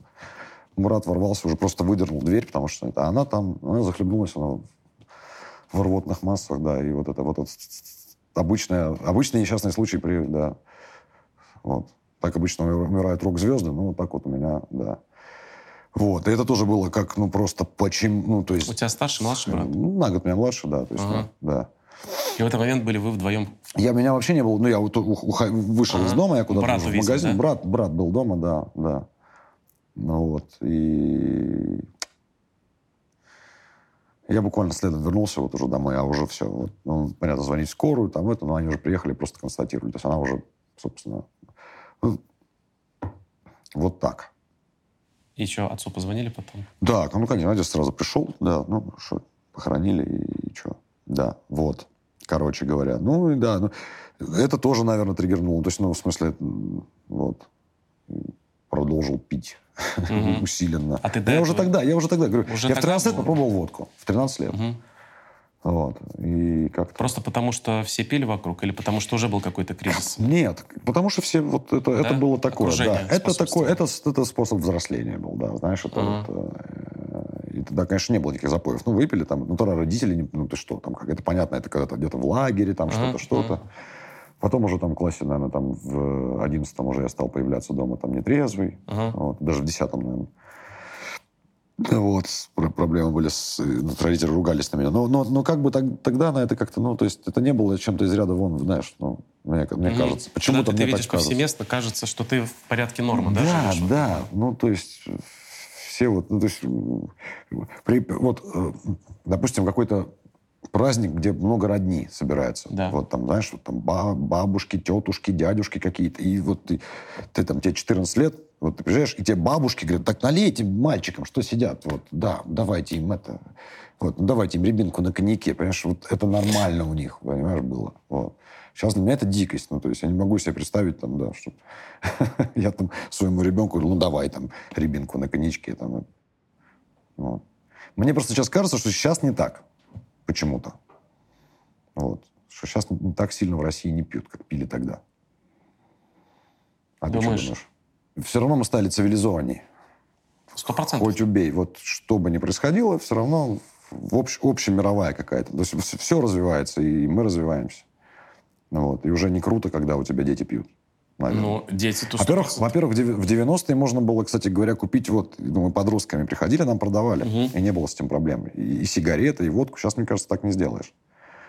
Мурат ворвался, уже просто выдернул дверь, потому что это она там, она захлебнулась, она в рвотных массах, да, и вот это вот это обычное, обычный несчастный случай при, да, вот. Так обычно умирают рок-звезды, ну, вот так вот у меня, да. Вот, и это тоже было как, ну, просто почему, ну, то есть... У тебя старший, младший брат? Ну, на год меня младше, да, то есть, ага. да. И в этот момент были вы вдвоем? Я, меня вообще не было, ну, я вот вышел ага. из дома, я куда-то в магазин, да? брат, брат был дома, да, да. Ну, вот, и... Я буквально следом вернулся вот уже домой, а уже все. Вот, ну, понятно, звонить в скорую, там это, но они уже приехали, просто констатировали. То есть она уже, собственно, вот так. И что, отцу позвонили потом? Да, ну, конечно, отец сразу пришел, да, ну, что, похоронили, и, и что, да, вот, короче говоря. Ну, и да, ну, это тоже, наверное, триггернуло, то есть, ну, в смысле, вот, продолжил пить усиленно. А ты я уже тогда, я уже тогда, говорю, уже я в 13 лет попробовал водку, в 13 лет. Вот. И как Просто потому, что все пили вокруг, или потому, что уже был какой-то кризис? Нет, потому что все вот это, да? это было такое, Окружение да. Это такой, это, это способ взросления был, да, знаешь, это uh-huh. вот, э, и тогда, конечно, не было никаких запоев. Ну, выпили там, ну, тогда родители, ну, ты что, там, как это понятно, это когда-то где-то в лагере, там, uh-huh. что-то, что-то. Uh-huh. Потом уже там в классе, наверное, там в одиннадцатом уже я стал появляться дома там нетрезвый, uh-huh. вот, даже в десятом, наверное. Вот, проблемы были, с, ну, родители ругались на меня. Но, но, но как бы так, тогда на это как-то, ну, то есть это не было чем-то из ряда вон, знаешь, ну, мне, мне mm-hmm. кажется. Почему-то мне ты видишь так повсеместно, кажется, что ты в порядке нормы, да? Да, живешь? да. Ну, то есть все вот, ну, то есть, при, вот, э, допустим, какой-то праздник, где много родни собирается. Да. Вот там, знаешь, вот там бабушки, тетушки, дядюшки какие-то. И вот ты, ты там, тебе 14 лет, вот ты приезжаешь, и тебе бабушки говорят, так налейте мальчикам, что сидят. Вот, да, давайте им это... Вот, ну, давайте им рябинку на коньяке, понимаешь? Вот это нормально у них, понимаешь, было. Вот. Сейчас для меня это дикость. Ну, то есть я не могу себе представить, там, да, что я там своему ребенку говорю, ну, давай там рябинку на коньячке. Там, вот. Мне просто сейчас кажется, что сейчас не так почему-то. Вот. Что сейчас не так сильно в России не пьют, как пили тогда. А думаешь? ты что думаешь? Все равно мы стали цивилизованнее. Сто процентов. Хоть убей. Вот что бы ни происходило, все равно в общ, общемировая какая-то. То есть все развивается, и мы развиваемся. Вот. И уже не круто, когда у тебя дети пьют. Наверное. Ну, дети то Во-первых, во-первых, в 90-е можно было, кстати говоря, купить, вот, ну, мы подростками приходили, нам продавали, угу. и не было с этим проблем. И, и сигареты, и водку. Сейчас, мне кажется, так не сделаешь.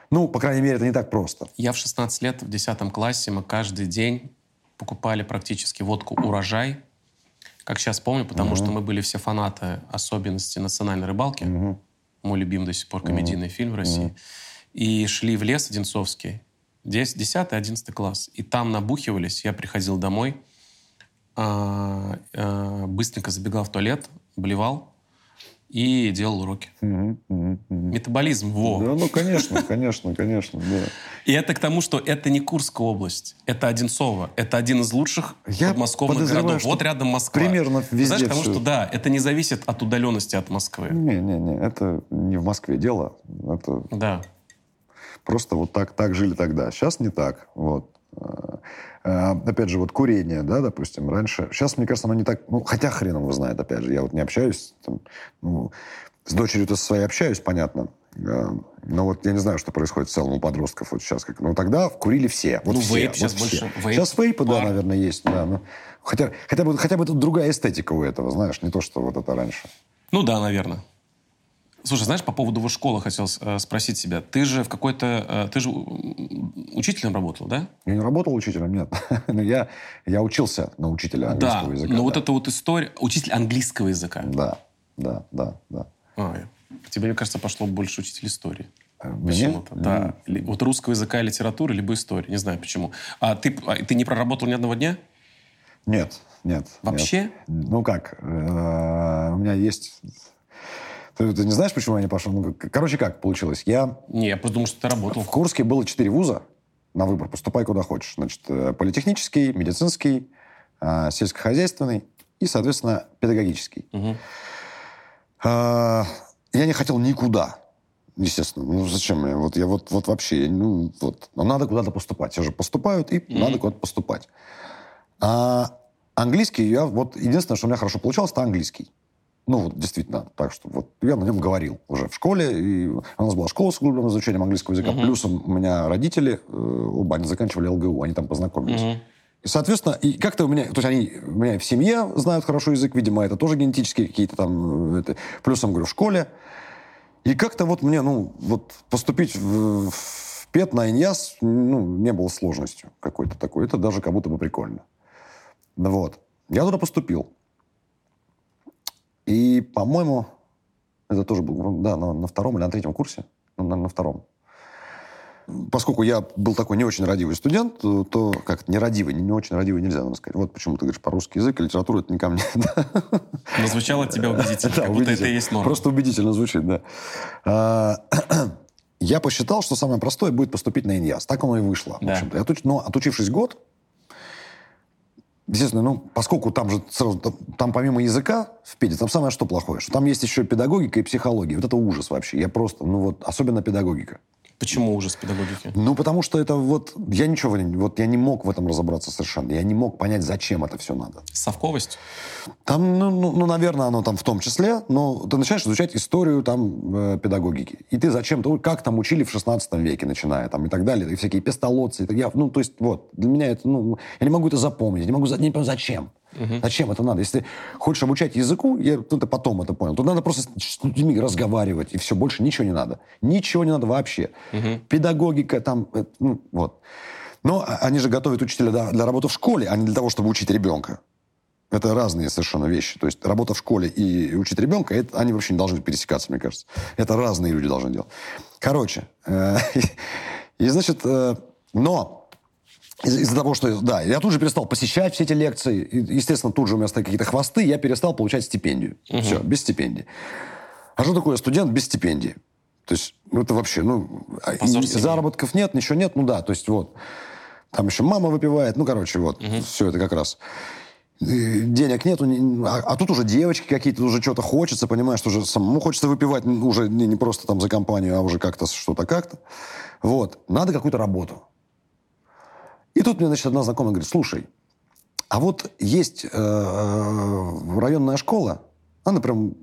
Ну, по крайней мере, это не так просто. Я в 16 лет, в 10 классе, мы каждый день покупали практически водку «Урожай». Как сейчас помню, потому угу. что мы были все фанаты особенностей национальной рыбалки. Угу. Мой любимый до сих пор комедийный угу. фильм в России. Угу. И шли в лес Одинцовский 10-11 класс. И там набухивались. Я приходил домой, а, а, быстренько забегал в туалет, блевал и делал уроки. Метаболизм, во. Да, ну, конечно, конечно, конечно, да. И это к тому, что это не Курская область, это Одинцово. Это один из лучших Я подмосковных городов. Вот рядом Москва. Примерно везде Знаешь, потому что, да, это не зависит от удаленности от Москвы. Не-не-не, это не в Москве дело. Это... Да. Просто вот так, так жили тогда. Сейчас не так. Вот. А, опять же, вот курение, да, допустим, раньше. Сейчас, мне кажется, оно не так... Ну, хотя хрен его знает, опять же. Я вот не общаюсь... Там, ну, с дочерью-то своей общаюсь, понятно. Но вот я не знаю, что происходит в целом у подростков вот сейчас. Как, но тогда курили все. Вот ну, все, вейп вот сейчас все. больше. Вейп, сейчас вейпы, пар. да, наверное, есть. Да, но хотя, хотя, бы, хотя бы тут другая эстетика у этого, знаешь, не то, что вот это раньше. Ну да, наверное. Слушай, знаешь, по поводу его школы хотел э, спросить себя. Ты же в какой-то... Э, ты же учителем работал, да? Я не работал учителем, нет. но я, я учился на учителя английского да, языка. но да. вот эта вот история... Учитель английского языка. Да, да, да, да. А, тебе, мне кажется, пошло больше учитель истории. Мне? Почему-то, да. Ли- Вот русского языка и литературы, либо истории. Не знаю, почему. А ты, а ты не проработал ни одного дня? Нет, нет. Вообще? нет. Ну как, э, у меня есть... Ты, ты не знаешь, почему я не пошел? Ну, короче, как получилось? Я Не, я просто думал, что ты работал. в Курске было четыре вуза на выбор. Поступай куда хочешь. Значит, э, политехнический, медицинский, э, сельскохозяйственный и, соответственно, педагогический. А, Я не хотел никуда. Естественно. Ну, зачем мне? Вот я вот, вот вообще, ну, вот. Но надо куда-то поступать. Все же поступают, и Мгм. надо куда-то поступать. А английский я... Вот единственное, что у меня хорошо получалось, это английский. Ну, вот действительно. Так что вот я на нем говорил уже в школе. И у нас была школа с углубленным изучением английского языка. Мгм. Плюсом у меня родители, э, оба, они заканчивали ЛГУ. Они там познакомились. Мгм. И, соответственно, и как-то у меня, то есть они у меня в семье знают хорошо язык, видимо, это тоже генетические какие-то там, э, это, плюсом, говорю, в школе. И как-то вот мне, ну, вот поступить в, в ПЕТ на ИНЯС, ну, не было сложностью какой-то такой. Это даже как будто бы прикольно. Вот. Я туда поступил. И, по-моему, это тоже был, да, на, на втором или на третьем курсе. Ну, на, на втором. Поскольку я был такой не очень родивый студент, то, то как не, не очень родивый нельзя, надо сказать. Вот почему ты говоришь по-русски язык, и литература это не ко мне. Но звучало от тебя убедительно, Да, как будто это и есть норма. Просто убедительно звучит, да. А, Я посчитал, что самое простое будет поступить на ИНЯС. Так оно и вышло. в Да. общем-то. Я отуч- Но отучившись год, естественно, ну, поскольку там же сразу, там, помимо языка в педе, там самое что плохое, что там есть еще педагогика и психология. Вот это ужас вообще. Я просто, ну вот, особенно педагогика. Почему ужас педагогики? Ну, потому что это вот... Я ничего... Вот я не мог в этом разобраться совершенно. Я не мог понять, зачем это все надо. Совковость? Там, ну, ну, ну наверное, оно там в том числе, но ты начинаешь изучать историю там э, педагогики. И ты зачем-то... Как там учили в 16 веке, начиная там и так далее. И всякие пестолодцы. И так, я, ну, то есть, вот. Для меня это... Ну, я не могу это запомнить. Я не могу... Не понимаю, зачем. Угу. Зачем это надо? Если хочешь обучать языку, я ну, ты потом это понял, то надо просто с людьми разговаривать, и все, больше ничего не надо. Ничего не надо вообще. Угу. Педагогика там, э, ну, вот. Но они же готовят учителя для, для работы в школе, а не для того, чтобы учить ребенка. Это разные совершенно вещи. То есть работа в школе и учить ребенка, это, они вообще не должны пересекаться, мне кажется. Это разные люди должны делать. Короче, э, и значит, э, но из- из-за того, что, да, я тут же перестал посещать все эти лекции. И, естественно, тут же у меня стали какие-то хвосты, я перестал получать стипендию. Угу. Все, без стипендии. А что такое студент без стипендии? То есть, ну, это вообще, ну, заработков нет, ничего нет, ну да, то есть вот. Там еще мама выпивает, ну, короче, вот, угу. все это как раз денег нету, а, а тут уже девочки какие-то, уже что-то хочется, понимаешь, что уже самому хочется выпивать, уже не, не просто там за компанию, а уже как-то что-то как-то. Вот. Надо какую-то работу. И тут мне, значит, одна знакомая говорит, слушай, а вот есть э, э, районная школа, она прям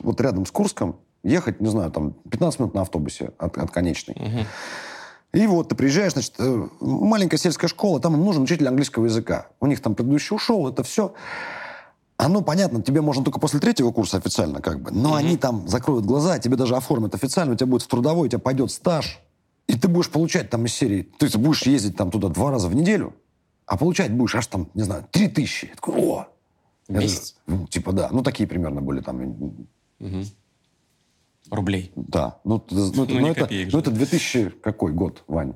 вот рядом с Курском, ехать, не знаю, там 15 минут на автобусе от, от конечной. Угу. И вот ты приезжаешь, значит, э, маленькая сельская школа, там им нужен учитель английского языка. У них там предыдущий ушел, это все. Оно, понятно, тебе можно только после третьего курса официально, как бы. Но mm они там закроют глаза, тебе даже оформят официально, у тебя будет в трудовой, у тебя пойдет стаж. И ты будешь получать там из серии... То есть будешь ездить там туда два раза в неделю, а получать будешь аж там, не знаю, три тысячи. Я такой, о! Месяц? Это, ну, типа, да. Ну, такие примерно были там. Угу. Рублей? Да. Ну, ну, ну, ну, это, ну, это 2000 какой год, Вань?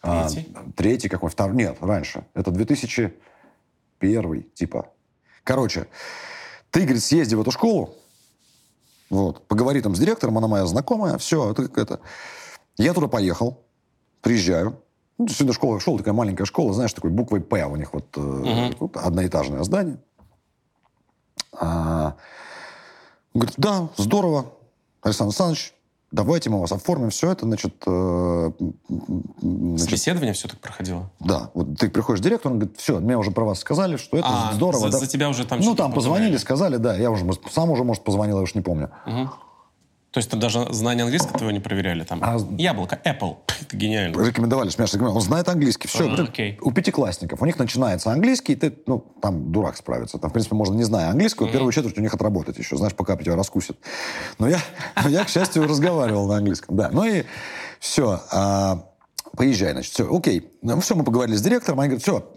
Третий? А, третий какой? Второй? Нет, раньше. Это 2001, типа. Короче, ты, говорит, съезди в эту школу, вот, поговори там с директором, она моя знакомая, все, это, это я туда поехал, приезжаю. Ну, сегодня школа, школа такая маленькая школа, знаешь, такой буквой «П» у них вот, угу. вот одноэтажное здание. А, говорит, да, здорово, Александр Александрович, давайте мы вас оформим, все это, значит... Э, значит Собеседование все так проходило? Да. Вот ты приходишь к директору, он говорит, все, мне уже про вас сказали, что это а, здорово. За, да. за тебя уже там Ну, там позвонили, сказали, да, я уже сам уже, может, позвонил, я уж не помню. Угу. То есть даже знание английского твоего не проверяли там? А... Яблоко, Apple. Это гениально. Рекомендовали, смешно. Он знает английский. Все. А, окей. У пятиклассников. У них начинается английский, и ты, ну, там дурак справится. Там, в принципе, можно, не зная английского, mm-hmm. первую четверть у них отработать еще. Знаешь, пока тебя раскусит. Но я, но я, к счастью, разговаривал на английском. Да. Ну и все. А, поезжай, значит. Все, окей. Ну, все, мы поговорили с директором. Они говорят, все,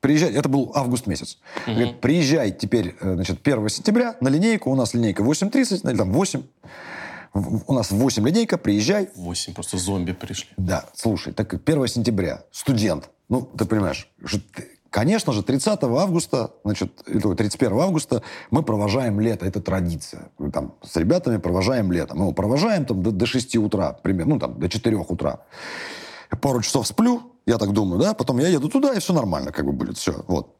приезжай, это был август месяц. Угу. Говорит, приезжай теперь, э, значит, 1 сентября на линейку, у нас линейка 8.30, или там 8 у нас 8 линейка, приезжай. 8, просто зомби пришли. Да, слушай, так 1 сентября, студент. Ну, ты понимаешь, конечно же, 30 августа, значит, 31 августа мы провожаем лето, это традиция. Мы там с ребятами провожаем лето. Мы его провожаем там до, до 6 утра, примерно, ну, там, до 4 утра. Пару часов сплю, я так думаю, да, потом я еду туда, и все нормально как бы будет, все, вот.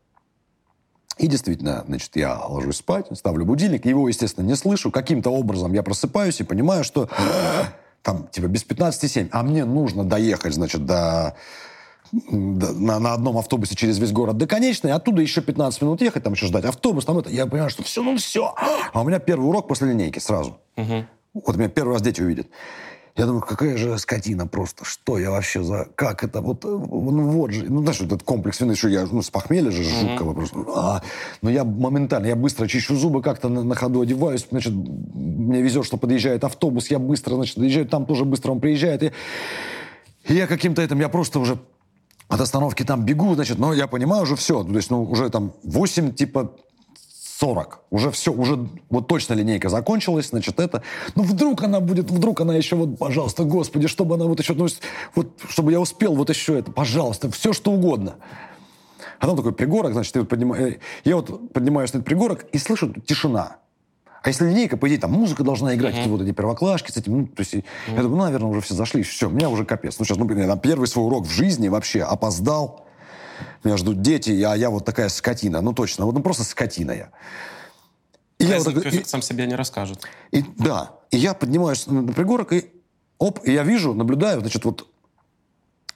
И действительно, значит, я ложусь спать, ставлю будильник, его, естественно, не слышу. Каким-то образом я просыпаюсь и понимаю, что там, типа, без 15,7, а мне нужно доехать, значит, до на, на одном автобусе через весь город до конечной, оттуда еще 15 минут ехать, там еще ждать автобус, там это. Я понимаю, что все, ну все. А у меня первый урок после линейки сразу. Угу. Вот меня первый раз дети увидят. Я думаю, какая же скотина просто. Что я вообще за... Как это? Вот, э, ну вот же. Ну, знаешь, этот комплекс вины, что я ну, с похмелья же mm-hmm. жуткого просто. А, но я моментально, я быстро чищу зубы, как-то на, на ходу одеваюсь. Значит, мне везет, что подъезжает автобус. Я быстро, значит, доезжаю, там тоже быстро он приезжает. И, и я каким-то этим, я просто уже от остановки там бегу, значит, но я понимаю уже все. То есть, ну, уже там 8, типа, 40. Уже все, уже вот точно линейка закончилась, значит, это... Ну, вдруг она будет, вдруг она еще вот, пожалуйста, господи, чтобы она вот еще, ну, вот, чтобы я успел вот еще это, пожалуйста, все что угодно. А там такой пригорок, значит, я, вот поднимаю, э, я вот поднимаюсь на этот пригорок и слышу тишина. А если линейка, по идее, там музыка должна играть, mm-hmm. вот эти первоклашки с этим, ну, то есть, mm-hmm. я думаю, ну, наверное, уже все зашли, все, у меня уже капец. Ну, сейчас, ну, блин, я там первый свой урок в жизни вообще опоздал, Меня ждут дети, а я вот такая скотина. Ну, точно, вот ну, просто скотина я. И а я вот так, и, сам себе не расскажет. И, да. И я поднимаюсь на пригорок, и оп, и я вижу, наблюдаю, значит, вот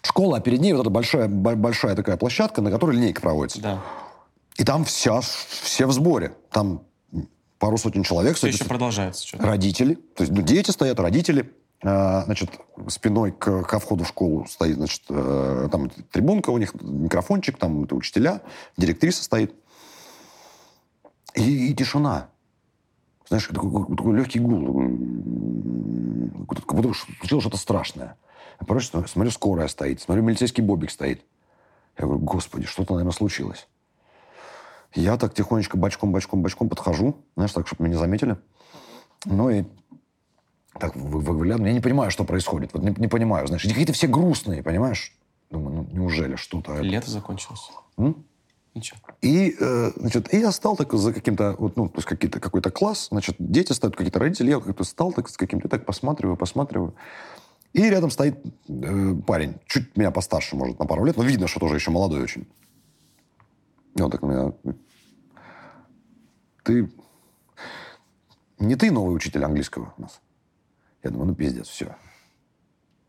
школа, а перед ней вот эта большая, большая такая площадка, на которой линейка проводится. Да. И там вся, все в сборе. Там пару сотен человек. Все еще продолжается. Что-то. Родители. То есть ну, дети стоят, родители. А, значит, спиной к, ко входу в школу стоит, значит, э, там трибунка у них, микрофончик, там это учителя, директриса стоит. И, и тишина. Знаешь, такой, такой легкий гул. Как будто случилось что-то страшное. Я порой смотрю, скорая стоит, смотрю, милицейский бобик стоит. Я говорю, господи, что-то, наверное, случилось. Я так тихонечко бочком, бочком, бочком подхожу, знаешь, так, чтобы меня не заметили. Ну и так выглядываю. Я не понимаю, что происходит. Вот не, не понимаю, знаешь. Какие-то все грустные, понимаешь? Думаю, ну неужели что-то... Лето закончилось. М? Ничего. И, э, значит, и я стал так за каким-то, вот, ну, то есть какие-то, какой-то класс, значит, дети стоят, какие-то родители, я как-то стал так с каким-то, так посматриваю, посматриваю. И рядом стоит э, парень, чуть меня постарше, может, на пару лет, но видно, что тоже еще молодой очень. И он так на меня... Ты... Не ты новый учитель английского у нас? Я думаю, ну пиздец, все.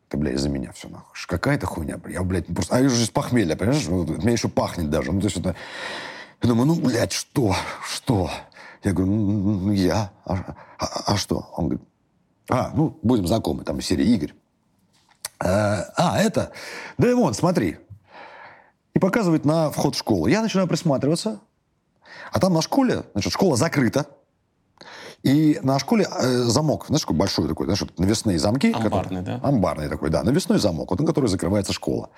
Это, бля, из-за меня все нахуй. Какая-то хуйня, бля. Я, блядь, просто... А я уже из похмелья, понимаешь? Вот, меня еще пахнет даже. Ну, то есть это... Я думаю, ну, блядь, что? Что? Я говорю, ну, ну, ну я. А, а, а что? Он говорит, а, ну, будем знакомы, там, из серии Игорь. А, а, это? Да и вон, смотри. И показывает на вход в школу. Я начинаю присматриваться. А там на школе, значит, школа закрыта. И на школе э, замок, знаешь, такой большой такой, знаешь, навесные замки. Амбарный, который, да? Амбарный такой, да, навесной замок, вот на который закрывается школа.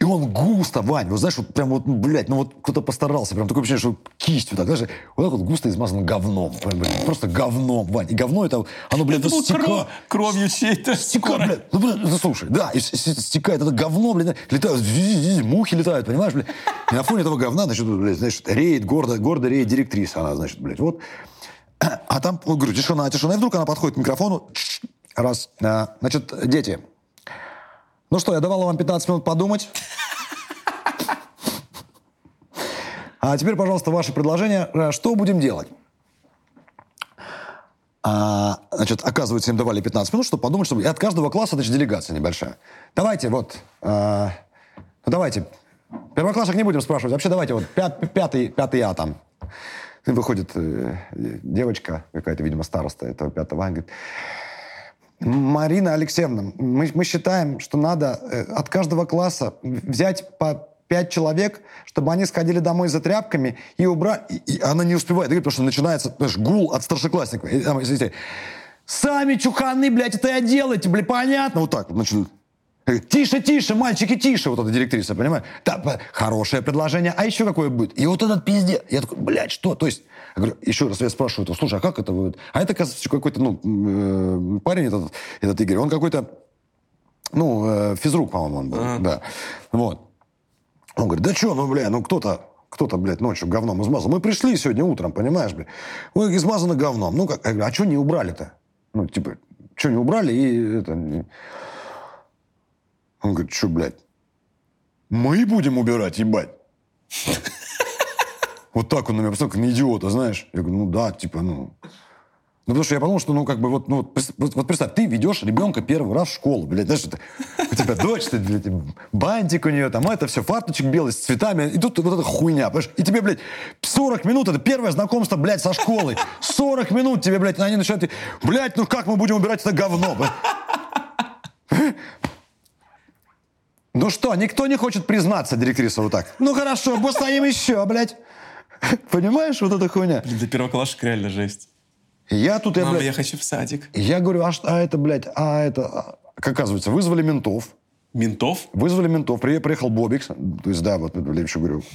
И он густо, Вань, вот знаешь, вот прям вот, блядь, ну вот кто-то постарался, прям такое ощущение, что кистью так, знаешь, вот так вот густо измазан говном, прям, блядь, просто говном, Вань. И говно это, оно, блядь, это стека... кров, кровью чьей-то. Стекает, блядь, ну, блядь, ну, слушай, да, и стекает это говно, блядь, летают, мухи летают, понимаешь, блядь. И на фоне этого говна, значит, блядь, значит, реет, гордо, гордо реет директриса, она, значит, блядь, вот. А там, говорю, тишина, тишина. И вдруг она подходит к микрофону. Раз. Значит, дети. Ну что, я давала вам 15 минут подумать. А теперь, пожалуйста, ваше предложение. Э, что будем делать? А, значит, оказывается, им давали 15 минут, чтобы подумать, чтобы... И от каждого класса, значит, делегация небольшая. Давайте, вот... А, ну, давайте. Первоклассник не будем спрашивать. Вообще, давайте, вот, пят, пятый, пятый А там. Выходит э, девочка, какая-то, видимо, староста этого пятого, говорит, Марина Алексеевна, мы, мы считаем, что надо э, от каждого класса взять по пять человек, чтобы они сходили домой за тряпками и убрали... И, и она не успевает, потому что начинается знаешь, гул от старшеклассников. Сами чуханы, блядь, это я делаете, блядь, понятно? Вот так вот начинают. Тише, тише, мальчики, тише, вот эта директриса, понимаешь? Да, хорошее предложение, а еще какое будет? И вот этот пиздец. Я такой, блядь, что? То есть, я говорю, еще раз я спрашиваю, слушай, а как это будет? А это, оказывается, какой-то, ну, э, парень этот, этот Игорь, он какой-то, ну, э, физрук, по-моему, он был, uh-huh. да. Вот. Он говорит, да что, ну, бля, ну, кто-то, кто-то, блядь, ночью говном измазал. Мы пришли сегодня утром, понимаешь, блядь. Мы измазаны говном. Ну, как, я говорю, а что не убрали-то? Ну, типа, что не убрали и это... Он говорит, что, блядь, мы будем убирать, ебать? Вот так он на меня посмотрел, как на идиота, знаешь. Я говорю, ну да, типа, ну... Ну, потому что я подумал, что, ну, как бы, вот, ну, вот, вот представь, ты ведешь ребенка первый раз в школу, блядь, знаешь, это, у тебя дочь, ты, блядь, бантик у нее, там, это все, фарточек белый с цветами, и тут вот эта хуйня, понимаешь? И тебе, блядь, 40 минут, это первое знакомство, блядь, со школой. 40 минут тебе, блядь, они начинают, блядь, ну как мы будем убирать это говно, блядь? Ну что, никто не хочет признаться, директриса, вот так. Ну хорошо, постоим еще, блядь. Понимаешь, вот эта хуйня. Блин, для первоклашек реально жесть. Я тут, я, Мама, блядь, я хочу в садик. Я говорю, а, а это, блядь, а это... А, как оказывается, вызвали ментов. Ментов? Вызвали ментов. При, приехал Бобикс. То есть, да, вот, я еще говорю.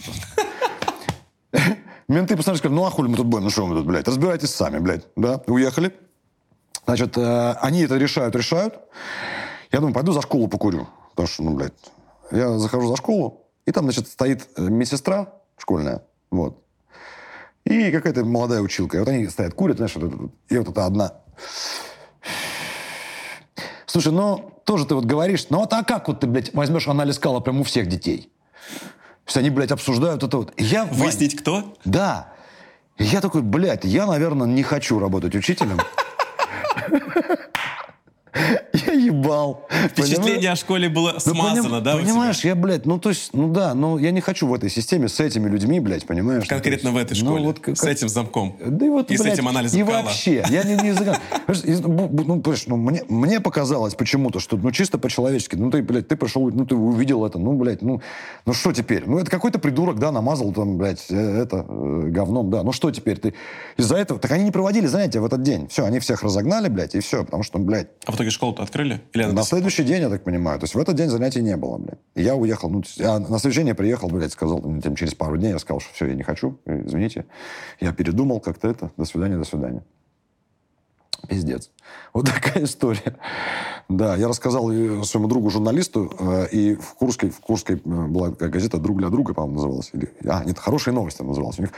Менты посмотрели, сказали, ну а хули мы тут будем, ну что мы тут, блядь, разбирайтесь сами, блядь. Да, уехали. Значит, э, они это решают, решают. Я думаю, пойду за школу покурю. Потому что, ну, блядь, я захожу за школу, и там, значит, стоит э, медсестра школьная, вот. И какая-то молодая училка. И вот они стоят, курят, знаешь, вот это, и вот эта одна. Слушай, ну, тоже ты вот говоришь, ну вот а как вот ты, блядь, возьмешь анализ кала прямо у всех детей? есть они, блядь, обсуждают это вот. Я, Выяснить, Вань, кто? Да. И я такой, блядь, я, наверное, не хочу работать учителем. Я ебал. Впечатление о школе было Ну, смазано, поним- да? Понимаешь, я, блядь, ну, то есть, ну да, ну, я не хочу в этой системе с этими людьми, блядь, понимаешь? Конкретно Ну, в то этой ну, школе, вот как- с этим замком. Да и вот, И с этим анализом И кала. вообще, я не, не ну, бу- ну, понимаешь, ну, мне, мне показалось почему-то, что, ну, чисто по-человечески, ну, ты, блядь, ты пришел, ну, ты увидел это, ну, блядь, ну, ну, что теперь? Ну, это какой-то придурок, да, намазал там, блядь, э, это, э, говном, да, ну, что теперь? Ты из-за этого... Так они не проводили занятия в этот день. Все, они всех разогнали, блядь, и все, потому что, блядь, А в итоге школу-то открыли? Или на следующий день, я так понимаю. То есть в этот день занятий не было, блядь. И я уехал. Ну, я на следующий день я приехал, блядь, сказал, там, через пару дней я сказал, что все, я не хочу, э, извините. Я передумал как-то это. До свидания, до свидания. Пиздец. Вот такая история. Да, я рассказал своему другу-журналисту, э, и в Курской, в Курской э, была газета «Друг для друга», по-моему, называлась. Или, а, нет, «Хорошие новости» называлась у них.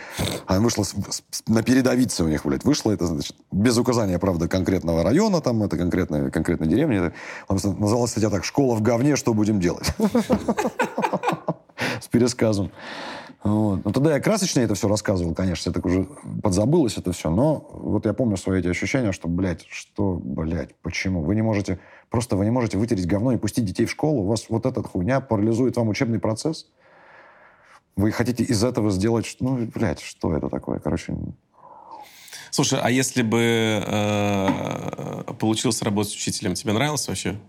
Она вышла с- с- на передовице у них, блядь, вышло это, значит, без указания, правда, конкретного района, там, это конкретная, конкретная деревня. Это, называлась статья так «Школа в говне, что будем делать?» С пересказом. Вот. Ну, тогда я красочнее это все рассказывал, конечно, я так уже подзабылось это все, но вот я помню свои эти ощущения, что, блядь, что, блядь, почему? Вы не можете, просто вы не можете вытереть говно и пустить детей в школу, у вас вот эта хуйня парализует вам учебный процесс? Вы хотите из этого сделать, ну, блядь, что это такое? Короче, Слушай, а если бы э, получилось работать учителем, тебе нравилось вообще?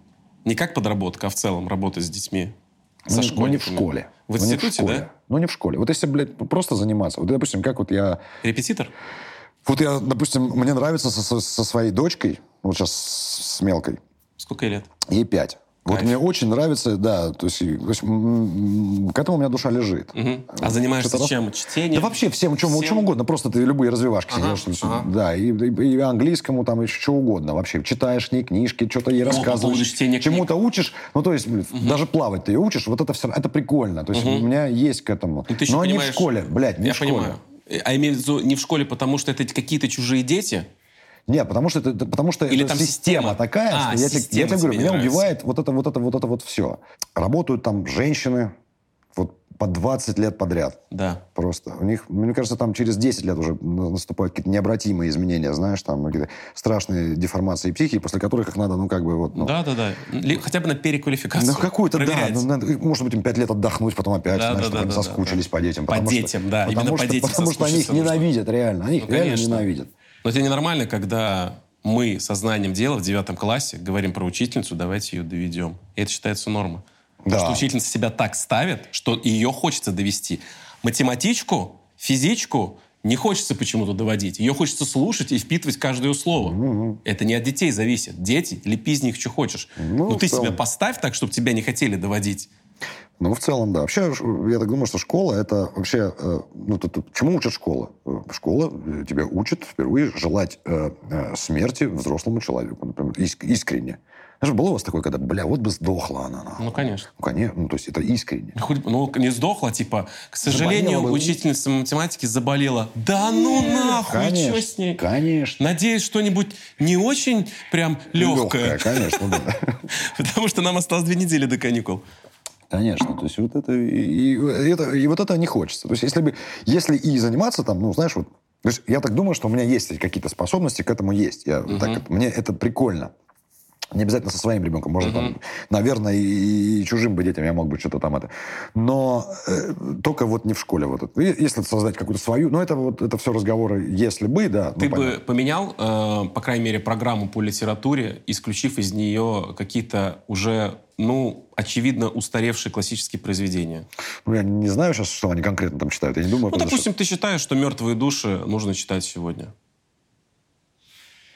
Не как подработка, а в целом работать с детьми? Со ну, не в школе. В Ну, не институте, школе. да? Ну, не в школе. Вот если, блядь, просто заниматься. Вот, допустим, как вот я... Репетитор? Вот я, допустим, мне нравится со, со- со своей дочкой, вот сейчас с мелкой, Сколько ей лет? ей пять. Вот Кайф. мне очень нравится, да, то есть, то есть, к этому у меня душа лежит. Мгм. А занимаешься Что-то раз- чем? Чтением? Да вообще всем, чем, Всем? чем угодно. Просто ты любые развивашки Ага, сидишь. ага. Да, и, и- и английскому там, и что угодно вообще. Читаешь ней книжки, что-то ей рассказываешь. книг. Чему-то учишь. Ну, то есть, блин, даже плавать ты ее учишь, вот это все, это прикольно. То есть, у меня есть к этому. Ну, ты еще Но не в школе, блядь, не Я в школе. понимаю. А имею в виду не в школе, потому что это какие-то чужие дети? Нет, потому что это, потому что Или это там система, система? такая, А, что я, тебе- я система тебе говорю, меня нравится. убивает вот это, вот это, вот это вот все. Работают там женщины вот по 20 лет подряд. Да. Просто. У них, мне кажется, там через 10 лет уже на- наступают какие-то необратимые изменения, знаешь, там какие-то страшные деформации психики, после которых их надо, ну, как бы вот... Ну, Да, да, да. Ли- Хотя бы на переквалификацию. ну, какую-то, да. ну, надо- может быть, им 5 лет отдохнуть, потом опять, Да, знаешь, да, да, да, соскучились да. по детям. По потому что- детям, да, Потому именно что, по детям Потому что они их нужно. ненавидят, реально. Они их Ну, реально конечно. ненавидят. Но это ненормально, когда мы сознанием дела в девятом классе говорим про учительницу, давайте ее доведем. И это считается норма. Потому Да. что учительница себя так ставит, что ее хочется довести. Математичку, физичку не хочется почему-то доводить. Ее хочется слушать и впитывать каждое слово. Это не от детей зависит. Дети, лепи из них, что хочешь. Ну, Но ты себя поставь так, чтобы тебя не хотели доводить. Ну, в целом, да. Вообще, я так думаю, что школа это вообще... э, ну, тут- тут чему учат школа? Э, Школа э, тебя учит впервые желать э, э, смерти взрослому человеку, например, иск- искренне. Знаешь, было у вас такое, когда, бля, вот бы сдохла она. нахуй. Ну, конечно. Ну, конечно. Ну, то есть это искренне. Хоть- ну, не сдохла, типа, к сожалению, Заболела бы. учительница математики заболела. Да ну нахуй, Конечно, что с ней? конечно. Надеюсь, что-нибудь не очень прям легкое. Легкая, конечно, да. Потому что нам осталось две недели до каникул. Конечно, то есть вот это и, и это и вот это не хочется. То есть если бы если и заниматься там, ну знаешь вот, то есть я так думаю, что у меня есть какие-то способности к этому есть. Я так это- мне это прикольно. Не обязательно со своим ребенком, можно там, наверное, и, и чужим бы детям я мог бы что-то там это. Но э, только вот не в школе вот это. Если создать какую-то свою, ну это вот это все разговоры, если бы, да. ну, Ты понятно. бы поменял, э, по крайней мере, программу по литературе, исключив из нее какие-то уже, ну, очевидно, устаревшие классические произведения? Ну, я не знаю сейчас, что они конкретно там читают. Я не думаю. Ну, потому что- допустим, ты считаешь, что «Мертвые души» нужно читать сегодня.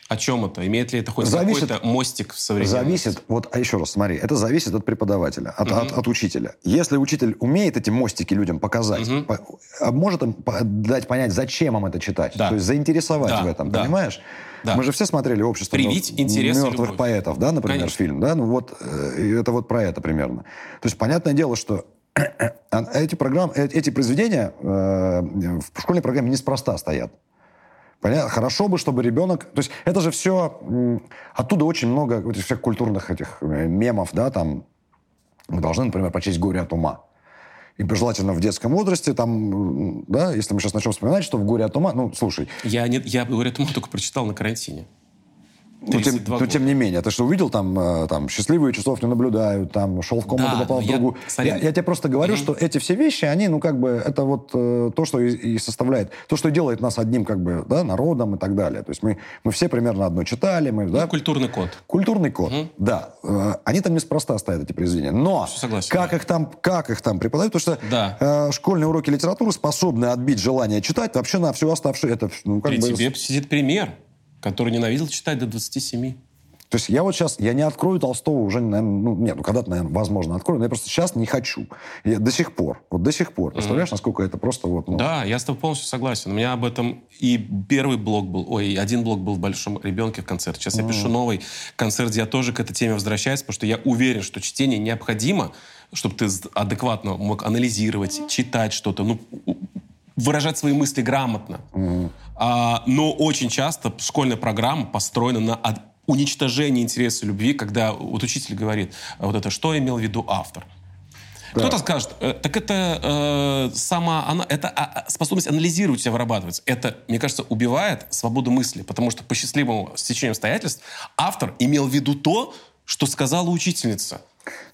О чем это? Имеет ли это хоть Зависит- какой-то мостик в современности? Зависит, вот, а еще раз, смотри, это зависит от преподавателя, от, от, от учителя. Если учитель умеет эти мостики людям показать, по- а может им дать понять, зачем им это читать, Да. то есть заинтересовать Да, в этом, да. понимаешь? Да. Мы же все смотрели «Общество Привить интерес мертвых любовь. поэтов», да, например, Конечно. фильм, да? Ну вот, э, это вот про это примерно. То есть понятное дело, что а эти, программы, э, эти произведения э, в школьной программе неспроста стоят. Понятно? Хорошо бы, чтобы ребенок... То есть это же все... Оттуда очень много вот всех культурных этих э, мемов, да, там... Мы должны, например, прочесть «Горе от ума». и желательно в детском возрасте, там, да, если мы сейчас начнем вспоминать, что в «Горе от ума», ну, слушай. Я, не, я «Горе от ума» только прочитал на карантине. Но тем, но тем не менее, ты что увидел там, э, там счастливые часов не наблюдают, там шел в комнату, да, попал в другую. Я, я, я тебе просто говорю, mm-hmm. что эти все вещи, они, ну как бы, это вот э, то, что и, и составляет, то, что делает нас одним как бы, да, народом и так далее. То есть мы, мы все примерно одно читали, мы, ну, да. Культурный код. Культурный код, mm-hmm. да. Э, они там неспроста стоят эти произведения, но Согласен, как да. их там, как их там преподают, потому что да. э, школьные уроки литературы способны отбить желание читать вообще на всю оставшуюся, это ну как При бы. тебе сидит пример, который ненавидел читать до 27. То есть я вот сейчас, я не открою Толстого уже, наверное, ну, нет, ну, когда-то, наверное, возможно, открою, но я просто сейчас не хочу. Я до сих пор, вот до сих пор. Представляешь, mm-hmm. насколько это просто вот... Ну... Да, я с тобой полностью согласен. У меня об этом и первый блок был, ой, один блок был в «Большом ребенке» в концерте. Сейчас mm-hmm. я пишу новый концерт, где я тоже к этой теме возвращаюсь, потому что я уверен, что чтение необходимо, чтобы ты адекватно мог анализировать, читать что-то, ну, выражать свои мысли грамотно. Mm-hmm. А, но очень часто школьная программа построена на уничтожение интереса любви, когда вот учитель говорит, вот это что имел в виду автор. Да. Кто-то скажет, э, так это э, сама она, это а, а, способность анализировать себя вырабатывается. Это, мне кажется, убивает свободу мысли, потому что по счастливому стечению обстоятельств автор имел в виду то, что сказала учительница.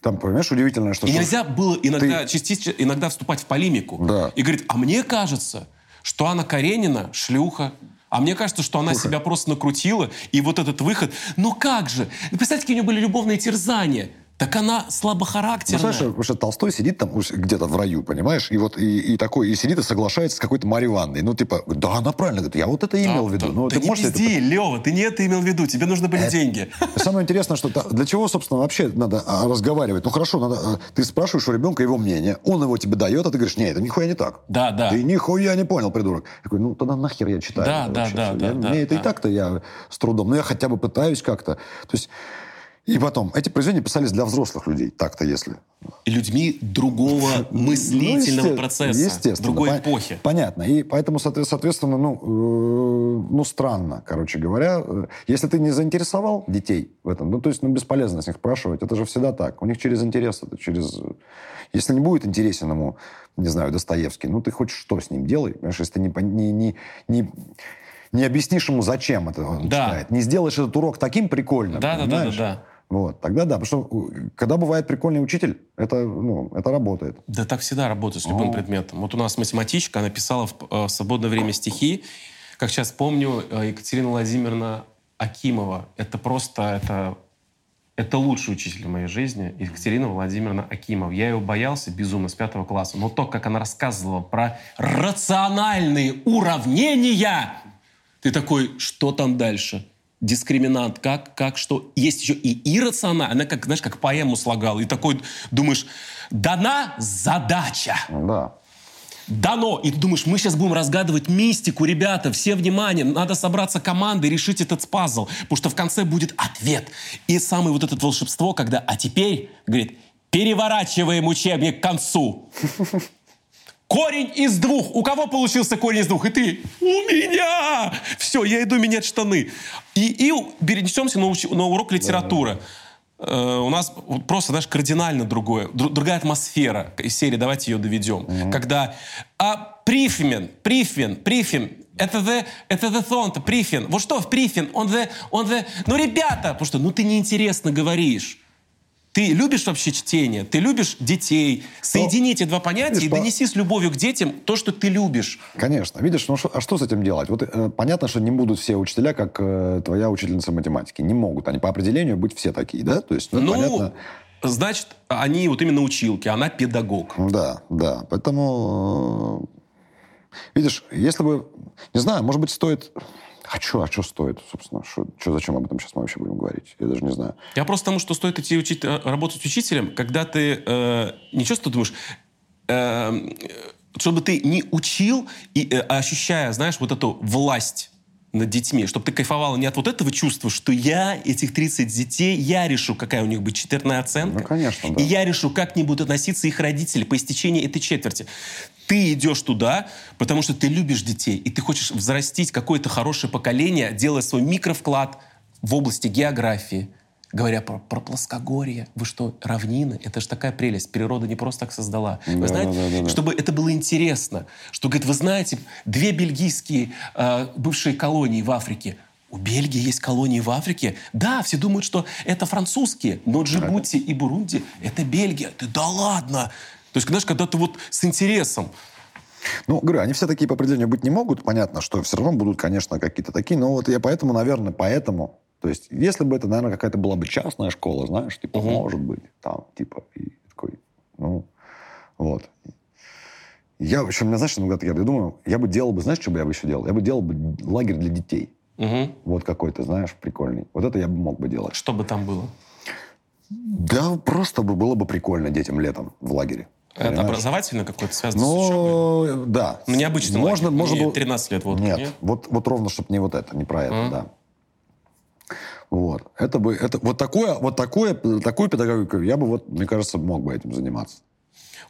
Там, понимаешь, удивительно, что... И нельзя было иногда, ты... частично, иногда вступать в полемику. Да. И говорит, а мне кажется, что Анна Каренина шлюха, а мне кажется, что она Слушай. себя просто накрутила, и вот этот выход... Ну как же? Представьте, какие у нее были любовные терзания. Так она слабохарактерная. Ну, знаешь, что Толстой сидит там где-то в раю, понимаешь? И вот и, и такой, и сидит и соглашается с какой-то Марьей Ивановной. Ну, типа, да, она правильно говорит, я вот это имел да, в виду. Да, ну, ты, ты не пизди, это... Лева, ты не это имел в виду, тебе нужны были это... деньги. Самое интересное, что для чего, собственно, вообще надо а, разговаривать? Ну, хорошо, надо, а, ты спрашиваешь у ребенка его мнение, он его тебе дает, а ты говоришь, нет, это нихуя не так. Да, да. Ты нихуя не понял, придурок. Я говорю, ну, тогда нахер я читаю. Да, да, да, да, да. Мне это и так-то я с трудом, но я хотя бы пытаюсь как-то. То есть и потом, эти произведения писались для взрослых людей, так-то если. И людьми другого ну, мыслительного ну, процесса, естественно, другой по- эпохи. Понятно. И поэтому, соответственно, ну, э, ну, странно, короче говоря. Если ты не заинтересовал детей в этом, ну, то есть, ну, бесполезно с них спрашивать. Это же всегда так. У них через интерес, это через... Если не будет интересен ему, не знаю, Достоевский, ну, ты хоть что с ним делай. Понимаешь, если ты не, не, не, не не объяснишь ему, зачем это он да. читает, не сделаешь этот урок таким прикольным, да, понимаешь? да, да, да. Вот, тогда да, потому что когда бывает прикольный учитель, это, ну, это работает. Да так всегда работает с любым О. предметом. Вот у нас математичка, она писала в, э, в свободное время стихи. Как сейчас помню, э, Екатерина Владимировна Акимова. Это просто, это, это лучший учитель в моей жизни. Екатерина Владимировна Акимова. Я ее боялся безумно с пятого класса. Но то, как она рассказывала про рациональные уравнения, ты такой, что там дальше? Дискриминант, как, как что. Есть еще и иррационально. Она, как, знаешь, как поэму слагала. И такой думаешь, дана задача. Да. Дано. И ты думаешь, мы сейчас будем разгадывать мистику, ребята, все внимание, надо собраться командой, решить этот пазл, потому что в конце будет ответ. И самое вот это волшебство, когда, а теперь, говорит, переворачиваем учебник к концу. Корень из двух. У кого получился корень из двух? И ты, у меня! Все, я иду менять штаны. И, и перенесемся на, уч, на урок литературы. Э, у нас просто, знаешь, кардинально другое, другая атмосфера из серии «Давайте ее доведем». Mm-hmm. Когда а, прифемен, прифен, прифен, это the, это the thought, прифен. Вот что в прифен? Он the, он the... Ну, ребята, потому что, ну, ты неинтересно говоришь. Ты любишь вообще чтение? Ты любишь детей? Соедини эти два понятия видишь, и донеси с любовью к детям то, что ты любишь. Конечно. Видишь, ну, шо, а что с этим делать? Вот э, понятно, что не будут все учителя, как э, твоя учительница математики. Не могут они по определению быть все такие, да? То есть, ну, ну понятно... значит, они вот именно училки, она педагог. Да, да. Поэтому, э, видишь, если бы... Не знаю, может быть, стоит а что, а что стоит, собственно? Что, что, зачем об этом сейчас мы вообще будем говорить? Я даже не знаю. Я просто тому, что стоит идти учить, э, работать учителем, когда ты э, не что ты думаешь, э, чтобы ты не учил, и, э, ощущая, знаешь, вот эту власть над детьми, чтобы ты кайфовала не от вот этого чувства, что я, этих 30 детей, я решу, какая у них будет четвертная оценка. Ну, конечно, да. И я решу, как к ним будут относиться их родители по истечении этой четверти. Ты идешь туда, потому что ты любишь детей, и ты хочешь взрастить какое-то хорошее поколение, делая свой микровклад в области географии, говоря про, про плоскогорье. Вы что, равнины? Это же такая прелесть. Природа не просто так создала. Вы Да, знаете, да, да, да. чтобы это было интересно. Что, говорит, вы знаете, две бельгийские э, бывшие колонии в Африке. У Бельгии есть колонии в Африке. Да, все думают, что это французские, но Джибути и Бурунди — это Бельгия. Ты да ладно! То есть, знаешь, когда ты вот с интересом. Ну, говорю, они все такие по определению быть не могут. Понятно, что все равно будут, конечно, какие-то такие. Но вот я поэтому, наверное, поэтому... То есть, если бы это, наверное, какая-то была бы частная школа, знаешь, типа, Мгм. может быть, там, типа, и такой, ну, вот. Я, в общем, меня, знаешь, иногда я думаю, я бы делал бы, знаешь, что бы я бы еще делал? Я бы делал бы лагерь для детей. Мгм. Вот какой-то, знаешь, прикольный. Вот это я бы мог бы делать. Что бы там было? Да, просто бы было бы прикольно детям летом в лагере. Это Понимаешь? образовательно какое-то связано с учебой? Ну, да. Ну, необычный можно, лагерь. можно Не было- 13 лет водки, Нет, нет? Вот, вот ровно, чтобы не вот это, не про это, Мгм. да. Вот. Это бы, это, вот такое, вот такое, такую педагогику я бы, вот, мне кажется, мог бы этим заниматься.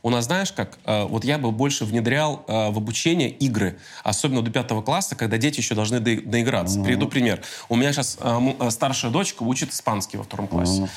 У нас, знаешь, как, э, вот я бы больше внедрял э, в обучение игры, особенно до пятого класса, когда дети еще должны до- доиграться. Приведу пример. У меня сейчас э, старшая дочка учит испанский во втором классе.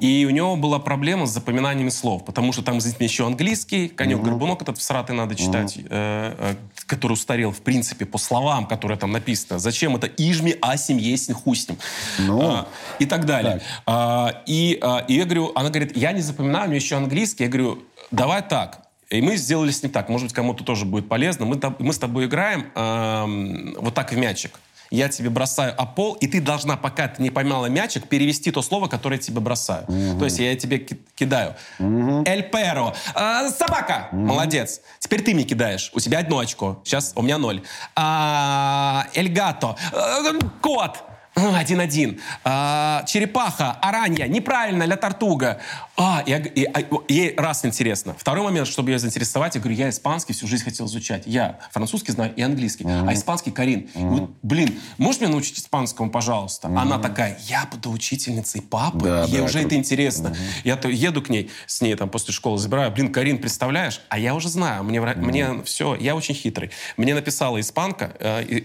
И у него была проблема с запоминанием слов, потому что там, извините, еще английский, конек-горбунок этот всратый надо читать, э, который устарел, в принципе, по словам, которые там написано. Зачем это ижми, асим, есим, хустим. Ну, А, и так далее. так. А, и, а, и я говорю, она говорит, я не запоминаю, у меня еще английский. Я говорю, давай так. И мы сделали с ним так. Может быть, кому-то тоже будет полезно. Мы, мы с тобой играем эм, вот так в мячик. Я тебе бросаю о пол, и ты должна, пока ты не поймала мячик, перевести то слово, которое я тебе бросаю. То есть я тебе ки- кидаю. Эль перо. А, собака. Молодец. Теперь ты мне кидаешь. У тебя одно очко. Сейчас у меня ноль. А, эль гато. А, кот. Один-один. А, черепаха, аранья, неправильно, ля тартуга. А, я г- и- а, ей раз интересно. Второй момент, чтобы ее заинтересовать, я говорю, я испанский всю жизнь хотел изучать. Я французский знаю и английский. А испанский Карин. И вот, блин, можешь меня научить испанскому, пожалуйста? Она такая, я буду учительницей папы. Да, ей да, уже круто. это интересно. Я то еду к ней, с ней там после школы забираю. Блин, Карин, представляешь? А я уже знаю. Мне, вра- мне все, я очень хитрый. Мне написала испанка, э, э,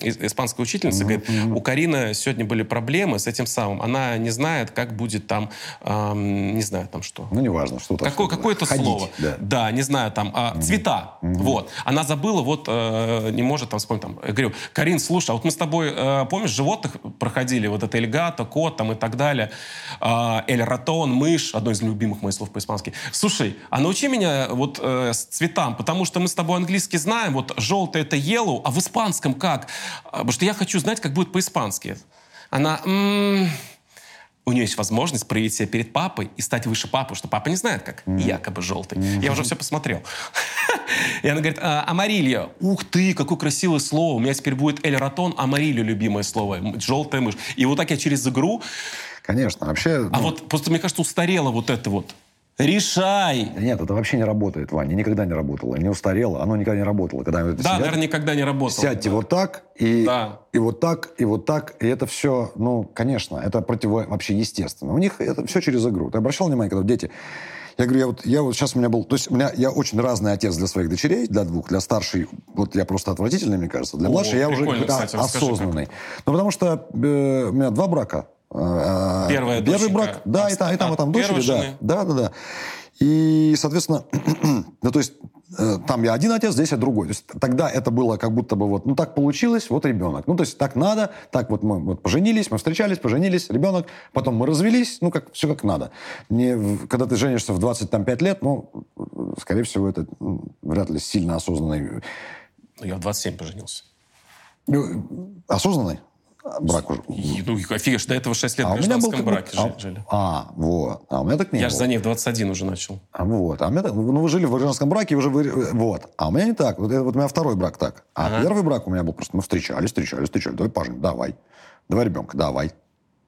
э, испанская учительница, говорит, у Карины сегодня были проблемы с этим самым. Она не знает, как будет там, ам, не знаю, там что. Ну, неважно, что-то. Какое, что-то. какое-то Ходить, слово. Да. не знаю, там, а, цвета. Вот. Она забыла, вот, э, не может там вспомнить. Там. Я говорю, Карин, слушай, а вот мы с тобой, э, помнишь, животных проходили, вот это эльгато, кот там и так далее, а, эль ратон, мышь, одно из любимых моих слов по-испански. Слушай, а научи меня вот э, с цветам, потому что мы с тобой английский знаем, вот желтый это yellow, а в испанском как? А, Потому что я хочу знать, как будет по-испански. Она... «М, у нее есть возможность проявить себя перед папой и стать выше папы, что папа не знает, как якобы желтый. Я уже все посмотрел. И она говорит, а, амарильо. Ух ты, какое красивое слово. У меня теперь будет эль ратон, амарильо, любимое слово. М, Желтая мышь. И вот так я через игру... Конечно, вообще... А ну, вот просто, мне кажется, устарело вот это вот. Решай! да Нет, это вообще не работает, Ваня. Никогда не работало. Не устарело. Оно никогда не работало. Когда Да, сидят, наверное, никогда не работало. Сядьте вот так, и, Да. и вот так, и вот так. И это все, ну, конечно, это противо вообще естественно. У них это все через игру. Ты обращал внимание, когда дети... Я говорю, я вот, я вот сейчас у меня был... То есть у меня, я очень разный отец для своих дочерей, для двух. Для старшей, вот я просто отвратительный, мне кажется. Для О, младшей я уже кстати, расскажи, осознанный. Ну, потому что э, у меня два брака. Э, Первая Первый доченька брак, да, и там, и там, и там от дочери, первой да. жены? Да, да, да. И, соответственно, ну, то есть, э, там я один отец, здесь я другой. То есть, тогда это было как будто бы вот, ну, так получилось, вот ребенок. Ну, то есть, так надо, так вот мы вот поженились, мы встречались, поженились, ребенок, потом мы развелись, ну, как, все как надо. Не, когда ты женишься в 25 лет, ну, э, скорее всего, это м, вряд ли сильно осознанный. Ну, Я в 27 поженился. Ну, осознанный брак уже. И, Ну, офигеть, до этого 6 лет А в был гражданском как браке жи- жили. А, а, вот. А у меня так не Я было. же за ней в 21 уже начал. А вот. А у меня так- ну, вы жили в гражданском браке, уже вы, вот. А у меня не так. Вот, это вот у меня второй брак так. А Ага. первый брак у меня был просто, мы встречались, встречались, встречались. Давай поженим, давай. Давай ребенка, давай.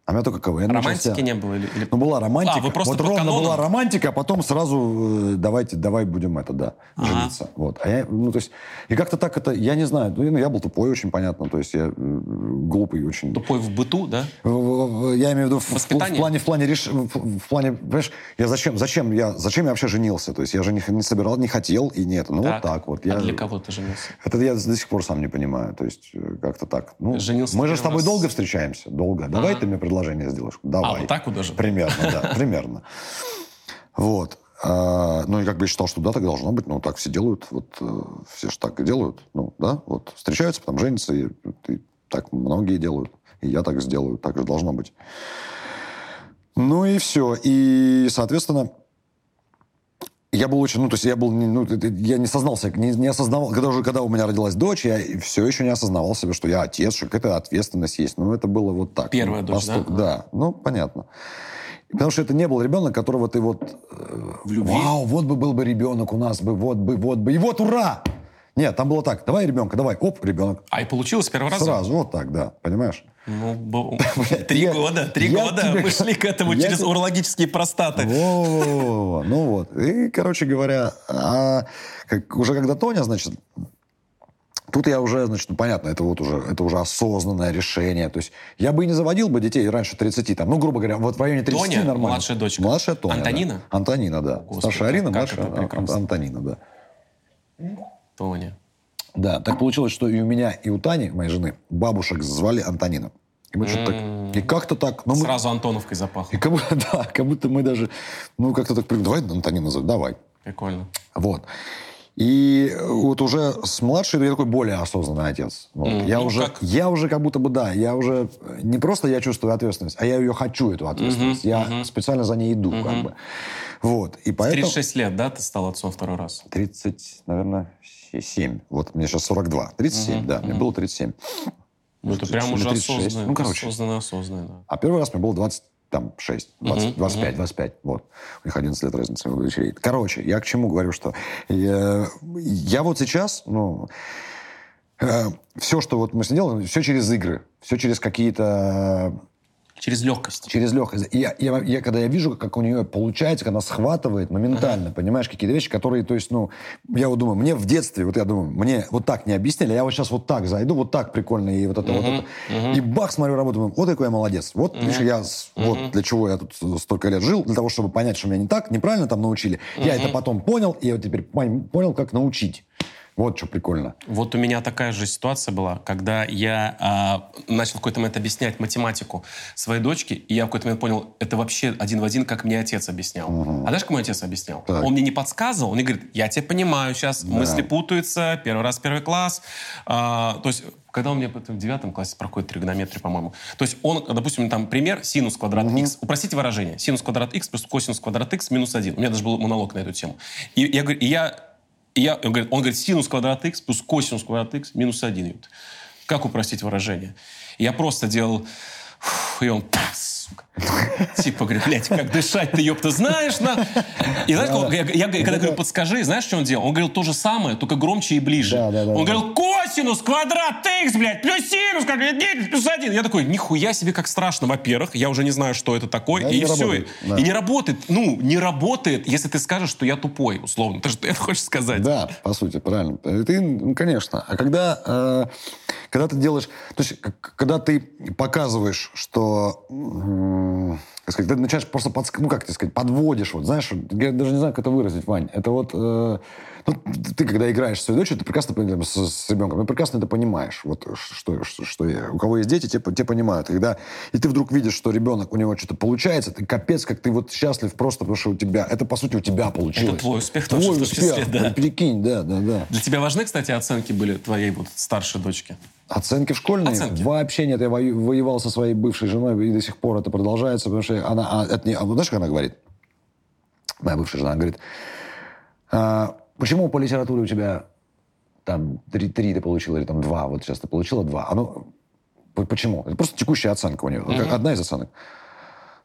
А у меня только КВН Романтики начался. не было? Или, Ну, была романтика. А, вы просто вот ровно канонам? была романтика, а потом сразу э, давайте, давай будем это, да, Ага. жениться. Вот. А я, ну, то есть, и как-то так это, я не знаю, ну, я был тупой очень, понятно, то есть я э, глупый очень. Тупой в быту, да? В- я имею в виду в, в, в плане, в плане, реш... в, в плане, понимаешь, я зачем, зачем я, зачем я вообще женился? То есть я же не, не собирал, не хотел и нет. Ну так. вот так вот. Я, а для кого ты женился? Это я до сих пор сам не понимаю. То есть э, как-то так. Ну, женился мы же с тобой раз... долго встречаемся, долго. Давай ага. ты мне предложение сделаешь. Давай. А вот так вот даже? Примерно, да, примерно. Вот. А, ну, и как бы я считал, что да, так должно быть. Ну, так все делают. Вот э, все же так и делают. Ну, да, вот встречаются, потом женятся, и, и так многие делают. И я так сделаю, так же должно быть. Ну и все. И, соответственно, я был очень, ну, то есть я был, ну, я не сознался, не, не осознавал, когда уже, когда у меня родилась дочь, я все еще не осознавал себе, что я отец, что какая-то ответственность есть. Ну, это было вот так. Первая ну, дочь, поступ, да? Да, ну, понятно. Потому что это не был ребенок, которого ты вот... Э, В любви? Вау, вот бы был бы ребенок у нас бы, вот бы, вот бы. И вот ура! Нет, там было так, давай ребенка, давай, оп, ребенок. А и получилось с первого раза? Сразу, вот так, да, понимаешь? Ну, три года, три года мы шли к этому через урологические простаты. Ну вот, и, короче говоря, а уже когда Тоня, значит, Тут я уже, значит, ну, понятно, это вот уже, это уже осознанное решение. То есть я бы и не заводил бы детей раньше 30, там, ну, грубо говоря, вот в районе 30 Тоня, нормально. младшая дочка. Младшая Тоня, Антонина? Да. Антонина, да. Господи, Старшая Арина, младшая Ан- Антонина, да. Тоня. Да, так получилось, что и у меня, и у Тани, моей жены, бабушек звали Антонина. И мы что-то так... И как-то так... Ну, Сразу мы, Антоновкой запахло. И как будто, да, как будто мы даже... Ну, как-то так... Давай Антонина назовем, давай. Прикольно. Вот. И вот уже с младшей я такой более осознанный отец. Вот. Mm, я, ну, уже, как? я уже как будто бы, да, я уже не просто я чувствую ответственность, а я ее хочу, эту ответственность. Mm-hmm, я mm-hmm. специально за ней иду, mm-hmm. как бы. Вот. И поэтому... 36 лет, да, ты стал отцом второй раз? 30, наверное, 7. Вот мне сейчас 42. 37, mm-hmm, да, mm-hmm. мне было 37. Ну, это прям уже осознанно. Ну, короче. Осознанно, осознанно, да. А первый раз мне было 20 там 6, 20, uh-huh, 25, uh-huh. 25, вот. У них 11 лет разница дочерей. Короче, я к чему говорю, что я, я вот сейчас, ну, э, все, что вот мы сделали, все через игры, все через какие-то Через легкость. Через легкость. Я, я, я, когда я вижу, как у нее получается, когда она схватывает моментально, ага. понимаешь, какие-то вещи, которые, то есть, ну, я вот думаю, мне в детстве, вот я думаю, мне вот так не объяснили, я вот сейчас вот так зайду, вот так прикольно, и вот это, угу, вот это. Угу. И бах, смотрю работу, думаю, вот какой я молодец. Вот, угу. видишь, я, угу. вот для чего я тут столько лет жил, для того, чтобы понять, что меня не так, неправильно там научили. Угу. Я это потом понял, и я вот теперь понял, как научить. Вот что прикольно. Вот у меня такая же ситуация была, когда я э, начал в какой-то момент объяснять математику своей дочке, и я в какой-то момент понял, это вообще один в один, как мне отец объяснял. Угу. А знаешь, как мой отец объяснял? Так. Он мне не подсказывал, он мне говорит, я тебя понимаю сейчас, да. мысли путаются, первый раз первый класс. А, то есть когда у меня в девятом классе проходит тригонометрия, по-моему. То есть он, допустим, там пример синус квадрат угу. x. Упростите выражение. Синус квадрат x плюс косинус квадрат x минус 1. У меня даже был монолог на эту тему. И я говорю, и я я, он, говорит, он говорит, синус квадрат x плюс косинус квадрат x минус 1. Как упростить выражение? Я просто делал... И он сука. Типа, говорит, блядь, как дышать ты, ёпта, знаешь, на... И знаешь, да, я, я, когда говорю, подскажи, знаешь, что он делал? Он говорил то же самое, только громче и ближе. Да, да, да, он да. говорил, косинус, квадрат, x, блядь, плюс синус, как, блядь, плюс один. Я такой, нихуя себе, как страшно, во-первых. Я уже не знаю, что это такое, да, и все. Работает, да. И не работает, ну, не работает, если ты скажешь, что я тупой, условно. Ты что это хочешь сказать? Да, по сути, правильно. Ты, ну, конечно. А когда, э, когда ты делаешь... То есть, когда ты показываешь, что как сказать, ты начинаешь просто, подск... ну, как тебе сказать, подводишь, вот, знаешь, я даже не знаю, как это выразить, Вань. Это вот, э, ну, ты, когда играешь с своей дочерью, ты прекрасно понимаешь, с, с ребенком, ты прекрасно это понимаешь, вот, что, что, что у кого есть дети, те, те понимают. Когда, и ты вдруг видишь, что ребенок, у него что-то получается, ты капец, как ты вот счастлив просто, потому что у тебя, это, по сути, у тебя получилось. Это твой успех твой тоже, успех, числе, да. Прикинь, да, да, да. Для тебя важны, кстати, оценки были твоей вот старшей дочки? Оценки в школьные? Оценки. Вообще нет. Я воевал со своей бывшей женой, и до сих пор это продолжается, потому что она... А, это не, а, знаешь, как она говорит? Моя бывшая жена говорит, а, почему по литературе у тебя там три, три ты получила, или там два, вот сейчас ты получила два. А ну, почему? Это просто текущая оценка у нее. Mm-hmm. Одна из оценок.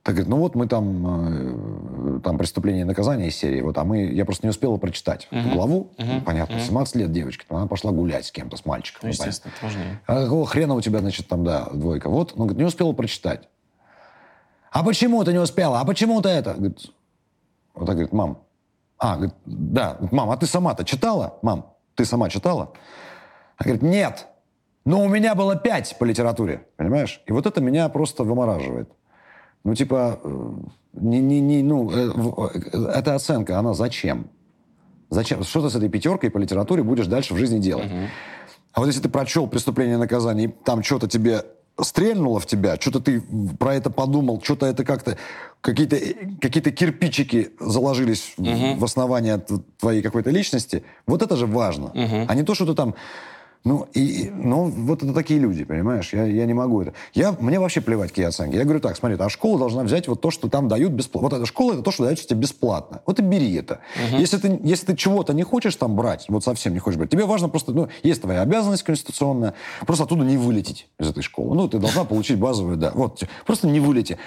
Так говорит, ну вот мы там, э, там преступление и наказание из серии, вот, а мы, я просто не успела прочитать uh-huh. эту главу, uh-huh. ну, понятно, uh-huh. 17 лет девочки, она пошла гулять с кем-то, с мальчиком. Ну, естественно, это важнее. А какого хрена у тебя, значит, там, да, двойка? Вот, ну, говорит, не успела прочитать. А почему ты не успела? А почему ты это? Говорит, вот так говорит, мам. А, говорит, да, мам, а ты сама-то читала? Мам, ты сама читала? Она говорит, нет. Но у меня было пять по литературе, понимаешь? И вот это меня просто вымораживает. Ну, типа, э, не, не, не, ну, э, э, эта оценка, она зачем? Зачем? Что ты с этой пятеркой по литературе будешь дальше в жизни делать? Угу. А вот если ты прочел «Преступление и наказание», и там что-то тебе стрельнуло в тебя, что-то ты про это подумал, что-то это как-то... Какие-то какие кирпичики заложились угу. в основание твоей какой-то личности. Вот это же важно. Угу. А не то, что ты там ну, и, ну, вот это такие люди, понимаешь? Я, я не могу это. Я, мне вообще плевать, какие оценки. Я говорю так, смотри, а школа должна взять вот то, что там дают бесплатно. Вот эта школа, это то, что дается тебе бесплатно. Вот и бери это. Угу. Если, ты, если ты чего-то не хочешь там брать, вот совсем не хочешь брать, тебе важно просто, ну, есть твоя обязанность конституционная, просто оттуда не вылететь из этой школы. Ну, ты должна получить базовую, да. Вот, просто не вылети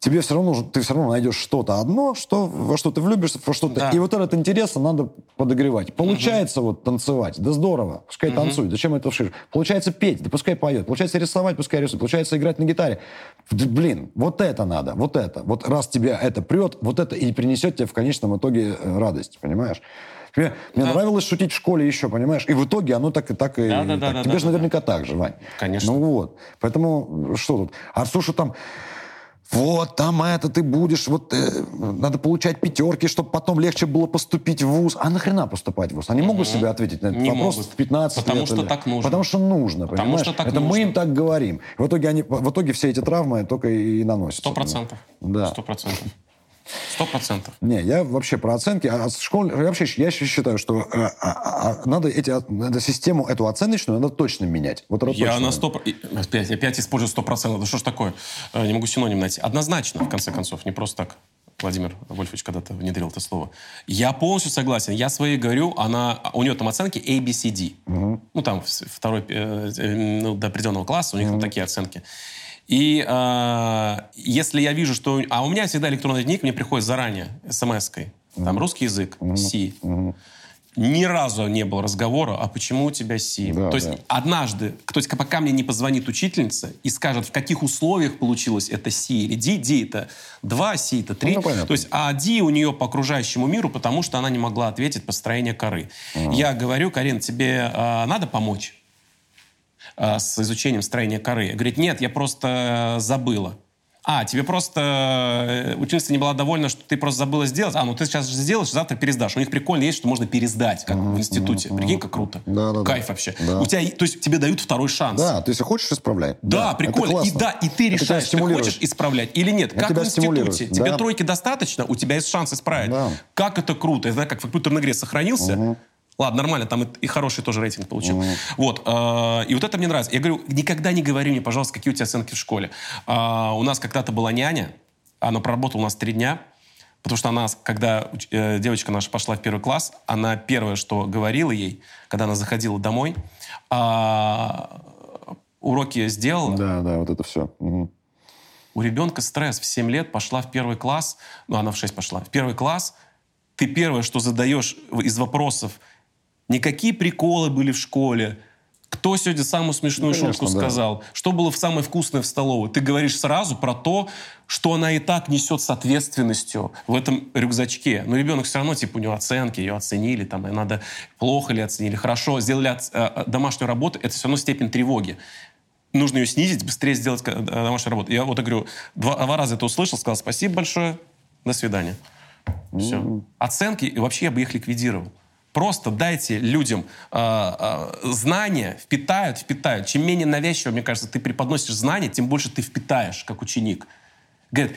тебе все равно ты все равно найдешь что-то одно, что, во что ты влюбишься, во что-то. Да. И вот этот интерес надо подогревать. Получается угу. вот танцевать, да здорово, пускай угу. танцует. Зачем это вширь? Получается петь, да пускай поет. Получается рисовать, пускай рисует. Получается играть на гитаре. Блин, вот это надо, вот это. Вот раз тебя это прет, вот это и принесет тебе в конечном итоге э, радость, понимаешь? Мне, да. нравилось шутить в школе еще, понимаешь? И в итоге оно так и так и... Да, да, так. Да, Тебе да, же да, наверняка да. так же, Вань. Конечно. Ну вот. Поэтому что тут? А слушай, там вот, там это ты будешь, вот э, надо получать пятерки, чтобы потом легче было поступить в ВУЗ. А нахрена поступать в ВУЗ? Они могут себе ответить на этот Не вопрос могут. в 15 Потому лет? что или... так нужно. Потому что нужно, Потому понимаешь? что так это нужно. мы им так говорим. В итоге, они, в итоге все эти травмы только и наносят. Сто процентов. Да. Сто процентов. Сто процентов. Не, я вообще про оценки. А школ... я вообще я считаю, что э, а, а, а, надо эти, надо систему эту оценочную надо точно менять. Вот я точно. на сто... Опять, опять использую сто процентов. Да что ж такое? Э, не могу синоним найти. Однозначно, в конце концов, не просто так. Владимир Вольфович когда-то внедрил это слово. Я полностью согласен. Я своей говорю, она, у нее там оценки A, B, C, D. Угу. Ну, там второй, э, э, ну, до определенного класса у них угу. там такие оценки. И э, если я вижу, что... А у меня всегда электронный дневник мне приходит заранее, смс-кой. Там русский язык, Си. Ни разу не было разговора, а почему у тебя Си? Да, то есть да. однажды, то есть пока мне не позвонит учительница и скажет, в каких условиях получилось это Си или Ди, Ди это 2, Си это 3. Ну, то есть, а Ди у нее по окружающему миру, потому что она не могла ответить построение коры. Угу. Я говорю, Карин, тебе э, надо помочь? Э, с изучением строения коры. Говорит, нет, я просто э, забыла. А, тебе просто э, учительница не была довольна, что ты просто забыла сделать. А, ну ты сейчас же сделаешь, завтра пересдашь. У них прикольно есть, что можно пересдать, как uh-huh, в институте. Прикинь, как круто. Да, да, Кайф да. вообще. Да. У тебя, то есть тебе дают второй шанс. Да, ты если хочешь, исправляй. Да, да прикольно. И да, и ты решаешь, ты хочешь исправлять или нет. Это как в институте. Да. Тебе тройки достаточно, у тебя есть шанс исправить. Да. Как это круто. Это как в компьютерной игре сохранился. Uh-huh Ладно, нормально, там и, и хороший тоже рейтинг получил. Mm-hmm. Вот. Э, и вот это мне нравится. Я говорю, никогда не говори мне, пожалуйста, какие у тебя оценки в школе. Э, у нас когда-то была няня, она проработала у нас три дня, потому что она, когда э, девочка наша пошла в первый класс, она первое, что говорила ей, когда она заходила домой, э, уроки сделала. Да, да, вот это все. Угу. У ребенка стресс. В 7 лет пошла в первый класс, ну, она в 6 пошла, в первый класс, ты первое, что задаешь из вопросов, Никакие приколы были в школе. Кто сегодня самую смешную ну, конечно, шутку сказал? Да. Что было в самое вкусное в столовой? Ты говоришь сразу про то, что она и так несет с ответственностью в этом рюкзачке. Но ребенок все равно, типа, у него оценки, ее оценили, там, и надо плохо ли оценили, хорошо, сделали от, э, домашнюю работу, это все равно степень тревоги. Нужно ее снизить, быстрее сделать э, домашнюю работу. Я вот говорю, два, два раза это услышал, сказал спасибо большое, до свидания. Все. Mm-hmm. Оценки, вообще я бы их ликвидировал. Просто дайте людям э, э, знания, впитают, впитают. Чем менее навязчиво, мне кажется, ты преподносишь знания, тем больше ты впитаешь, как ученик. Говорят,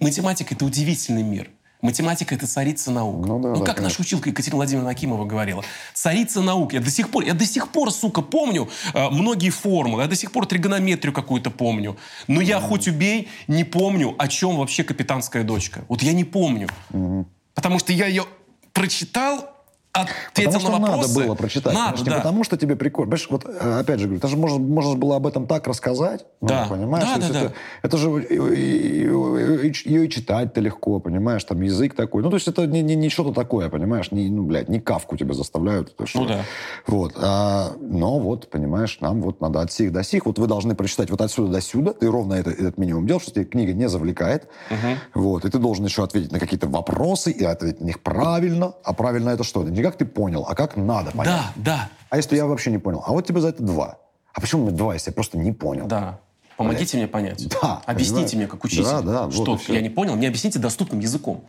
математика — это удивительный мир. Математика — это царица наук. Ну, да, ну да, как конечно. наша училка Екатерина Владимировна Акимова говорила. Царица наук. Я до сих пор, я до сих пор, сука, помню э, многие формулы. Я до сих пор тригонометрию какую-то помню. Но я, mm хоть убей, не помню, о чем вообще капитанская дочка. Вот я не помню. mm Потому что я ее прочитал, ответил потому что на вопросы. надо было прочитать. Надо, потому, да. потому что тебе прикольно. Понимаешь, вот э, опять же говорю, даже можно, можно было об этом так рассказать. Ну, да. Ну, понимаешь? Да, да, это, да. это же ее и читать-то легко, понимаешь, там язык такой. Ну, то есть это не, не, не что-то такое, понимаешь, не, ну, блядь, не кавку тебя заставляют. Это ну, да. Вот. А, но вот, понимаешь, нам вот надо от сих до сих. Вот вы должны прочитать вот отсюда до сюда. Ты ровно это, этот минимум делаешь, что тебе книга не завлекает. Угу. Вот. И ты должен еще ответить на какие-то вопросы и ответить на них правильно. А правильно это что? Это не как ты понял, а как надо понять. Да, да. А если я вообще не понял? А вот тебе за это два. А почему меня два, если я просто не понял? Да. Помогите мне понять. Да, Объясните понимаешь? мне, как учитель, Да, да, что я не понял. Мне объясните доступным языком.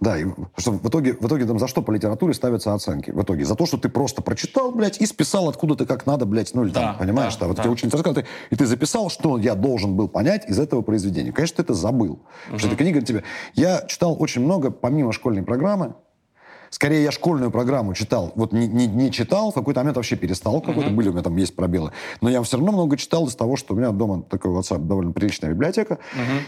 Да, и что в итоге, в итоге там за что по литературе ставятся оценки? В итоге за то, что ты просто прочитал, блядь, и списал откуда ты как надо, блядь, ну или Да, там, понимаешь, да, да, вот да. тебе ученица рассказывает, и ты записал, что я должен был понять из этого произведения. Конечно, ты это забыл. Потому что эта книга тебе... Я читал очень много, помимо школьной программы, Скорее, я школьную программу читал, вот не, не, не читал, в какой-то момент вообще перестал, какой-то были у меня там есть пробелы. Но я все равно много читал из того, что у меня дома такой WhatsApp довольно приличная библиотека.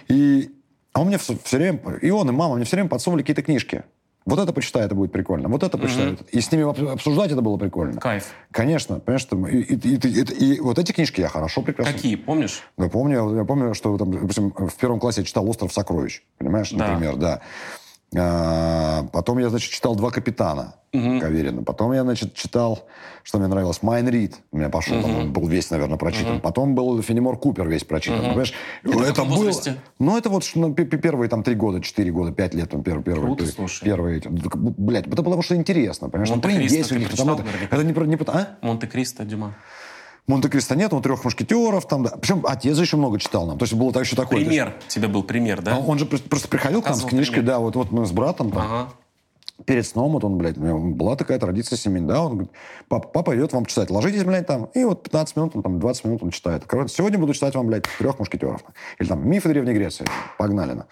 И а он мне все, время, и он, и мама мне все время подсовывали какие-то книжки. Вот это почитай, это будет прикольно. Вот это почитай. И с ними об- обсуждать это было прикольно. Кайф. Конечно, понимаешь, что и, и- и- и- и вот эти книжки я хорошо прекрасно. Какие, помнишь? Я помню, я помню, что там, допустим, в первом классе я читал «Остров сокровищ», понимаешь, Да. например, да. А, потом я, значит, читал «Два капитана» Каверина. Потом я, значит, читал, что мне нравилось, «Майн Рид». У меня пошел, там, он был весь, наверное, прочитан. Потом был «Фенемор Купер» весь прочитан, понимаешь? Это это было... возрасте? Ну, это вот ну, пе- пе- первые там три года, четыре года, пять лет, там, первые, первые, Круто, слушай. первые эти. Ну, Блядь, это потому что интересно, понимаешь? Там Монте-Кристо ты прочитал это, это не, не, а? Монте-Кристо, Дюма. Монте-Кристо нет, он трех мушкетеров, там, да. Причем отец еще много читал нам. То есть было еще такое. то есть- Пример. тебе был пример, да? а Он же просто приходил к нам с книжкой, пример. да, вот, вот мы с братом там, Ага. перед сном, вот он, блядь, у него была такая традиция семейная, да, он говорит, папа, папа идет вам читать, ложитесь, блядь, там, и вот 15 минут, он там, 20 минут он читает. Короче, сегодня буду читать вам, блядь, трех мушкетеров. Или там мифы Древней Греции. Погнали, на.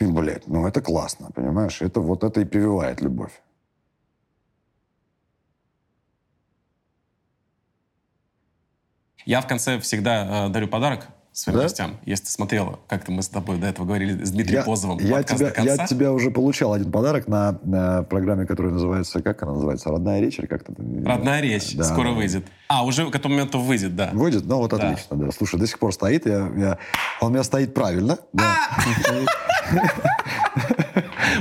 И, блядь, ну это классно, понимаешь? Это вот это и прививает любовь. Я в конце всегда э, дарю подарок своим Да? гостям. Если ты смотрел, как-то мы с тобой до этого говорили с Дмитрием Я, Позовым, я, тебя, я тебя уже получал один подарок на, на программе, которая называется, как она называется, «Родная речь» или как-то? Родная речь Да, скоро выйдет. А, уже к этому моменту выйдет, да. Выйдет? Ну, вот Да. отлично, да. Слушай, до сих пор стоит. Я, я- он у меня стоит правильно. да.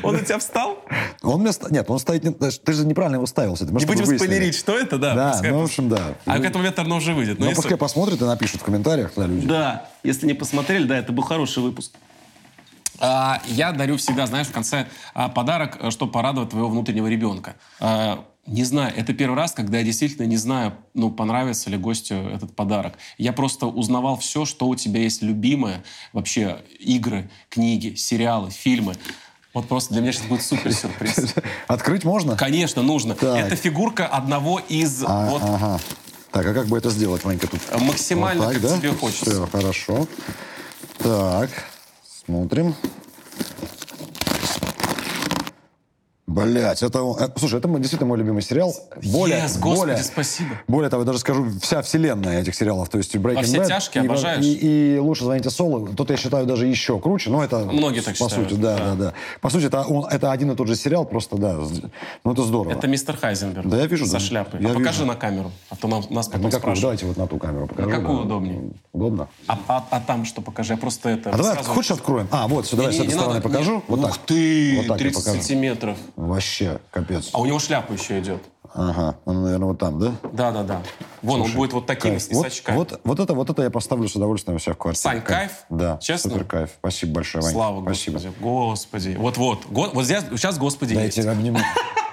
Он у тебя встал? Он сто- Нет, он стоит... Ты же неправильно его ставил. Не будем спойлерить, что это, да? Да, ну, в общем, да. А к этому моменту оно уже выйдет. Ну, пускай посмотрят и напишут в комментариях туда люди. Да, если не посмотрели, да, это был хороший выпуск. А, я дарю всегда, знаешь, в конце а, подарок, э, чтобы порадовать твоего внутреннего ребенка. А, не знаю, это первый раз, когда я действительно не знаю, ну, понравится ли гостю этот подарок. Я просто узнавал все, что у тебя есть любимое, вообще игры, книги, сериалы, фильмы. Вот просто для меня сейчас будет супер сюрприз. Открыть можно? Конечно, нужно. Так. Это фигурка одного из А, вот Ага. Так, а как бы это сделать, Ванька? Тут максимально, Вот так, как да? тебе хочется. Все, хорошо. Так, смотрим. Блять, это, он- э, слушай, это действительно мой любимый сериал. Более, Yes, господи, более, спасибо. более того, я даже скажу, вся вселенная этих сериалов, то есть Breaking Во все Bad, тяжкие и, обожаешь? И, и лучше звоните Соло. Тут я считаю даже еще круче, но это Многие так по считают, сути, да, да. да, да. По сути, это, он- это один и тот же сериал, просто да, ну это здорово. Это мистер Хайзенберг. Да, я вижу, За да. шляпой. Я а покажи вижу. на камеру, а то нам, нас потом на какую? спрашивают. Давайте вот на ту камеру покажу. какую да. удобнее? Удобно. А, а- а там что покажи? Я просто это... А давай, рассказываю. хочешь откроем? А, вот, сюда, давай Не- с этой не стороны надо, покажу. Вот Ух так. ты, Вот так я 30 покажу. сантиметров. Вообще, капец. А у него шляпа еще идет. Ага, он, наверное, вот там, да? Да-да-да. Вон, он будет вот таким, Кайф. с носочками. Вот, вот, вот это, вот это я поставлю с удовольствием у себя в квартире. Сань, кайф? Да, Честно? супер кайф. Спасибо большое, Вань. Слава Спасибо. Господи. Господи. Вот-вот. Го- Вот здесь, сейчас Господи Да, я есть. обниму.